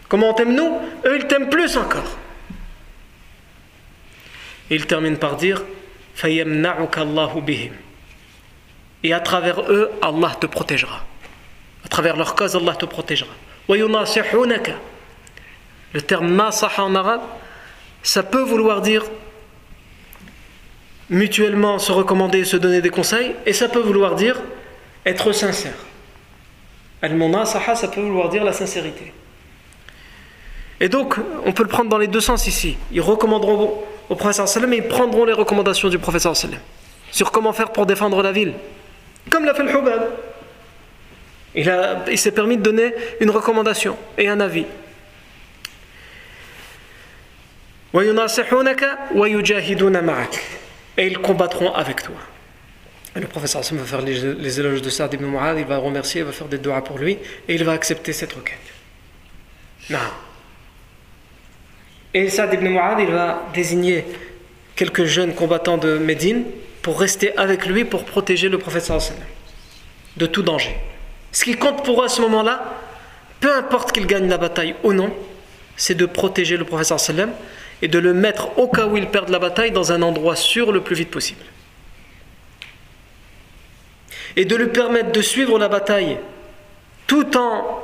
Speaker 1: Comment on t'aime nous? Eux, ils t'aiment plus encore. Et il termine par dire Et à travers eux, Allah te protégera. À travers leur cause, Allah te protégera. Le terme nasaha en arabe, ça peut vouloir dire mutuellement se recommander, se donner des conseils, et ça peut vouloir dire être sincère. Al-Munasaha, ça peut vouloir dire la sincérité. Et donc, on peut le prendre dans les deux sens ici. Ils recommanderont au professeur sallam et ils prendront les recommandations du professeur sallam sur comment faire pour défendre la ville. Comme l'a fait le Hubab. Il s'est permis de donner une recommandation et un avis. Et ils combattront avec toi. Et le professeur Hassan va faire les, éloges de Saad ibn Mu'ad, il va remercier, il va faire des doigts pour lui, et il va accepter cette requête. Non. Et Saad ibn Mu'ad, il va désigner quelques jeunes combattants de Médine pour rester avec lui pour protéger le professeur Hassan de tout danger. Ce qui compte pour eux à ce moment-là, peu importe qu'il gagne la bataille ou non, c'est de protéger le professeur sallam et de le mettre au cas où il perd la bataille dans un endroit sûr le plus vite possible. Et de lui permettre de suivre la bataille tout en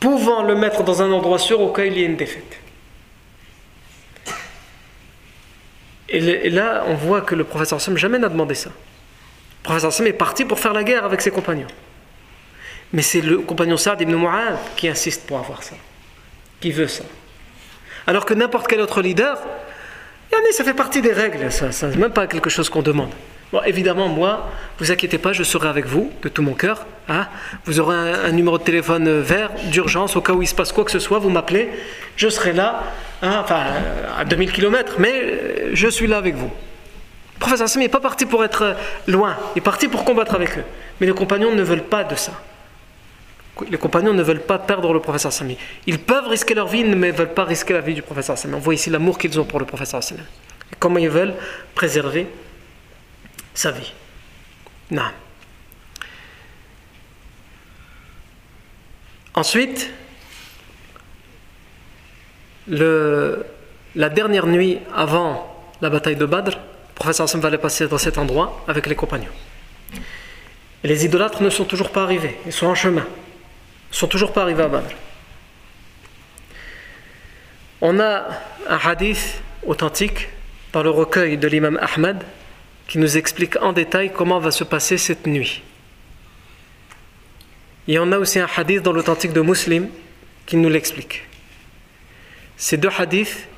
Speaker 1: pouvant le mettre dans un endroit sûr au cas où il y ait une défaite. Et là, on voit que le professeur Sam jamais n'a demandé ça. Le professeur Sam est parti pour faire la guerre avec ses compagnons. Mais c'est le compagnon Saad ibn Mu'ad qui insiste pour avoir ça, qui veut ça. Alors que n'importe quel autre leader, ça fait partie des règles, ça, ça même pas quelque chose qu'on demande. Bon, évidemment, moi, vous inquiétez pas, je serai avec vous de tout mon cœur. Hein. Vous aurez un, numéro de téléphone vert d'urgence au cas où il se passe quoi que ce soit, vous m'appelez, je serai là, hein, enfin à 2000 km, mais euh, je suis là avec vous. Le professeur Hassan n'est pas parti pour être euh, loin, il est parti pour combattre avec eux. Mais les compagnons ne veulent pas de ça les compagnons ne veulent pas perdre le professeur Sami. Ils peuvent risquer leur vie, mais ne veulent pas risquer la vie du professeur Sami. On voit ici l'amour qu'ils ont pour le professeur Sami. Et comment ils veulent préserver sa vie. Non. Ensuite, la dernière nuit avant la bataille de Badr, le professeur Hassan va aller passer dans cet endroit avec les compagnons. Les idolâtres ne sont toujours pas arrivés, ils sont en chemin sont toujours pas arrivés à Badr. On a un hadith authentique dans le recueil de l'imam Ahmad qui nous explique en détail comment va se passer cette nuit. Et on a aussi un hadith dans l'authentique de Muslim qui nous l'explique. Ces deux hadiths,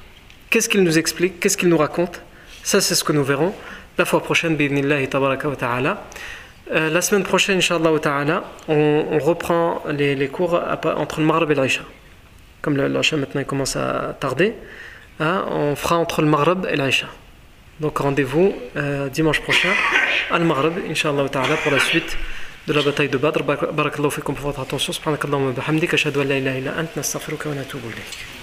Speaker 1: qu'est-ce qu'ils nous expliquent, qu'est-ce qu'ils nous racontent? Ça, c'est ce que nous verrons la fois prochaine, tabaraka wa ta'ala. Euh, la semaine prochaine, Inch'Allah ta'ala, on, on, reprend les, les, cours entre le Maghreb et l'Aïcha. Comme l'Aïcha maintenant commence à tarder, hein, on fera entre le Maghreb et l'Aïcha. Donc rendez-vous euh, dimanche prochain à Maghreb, Inch'Allah ta'ala, pour la suite de la bataille de Badr. Barakallahu fikum pour votre attention. Subhanakallahu wa bihamdik. Ashhadu an la ilaha illa ant. Nastaghfiruka wa natubu ilayk.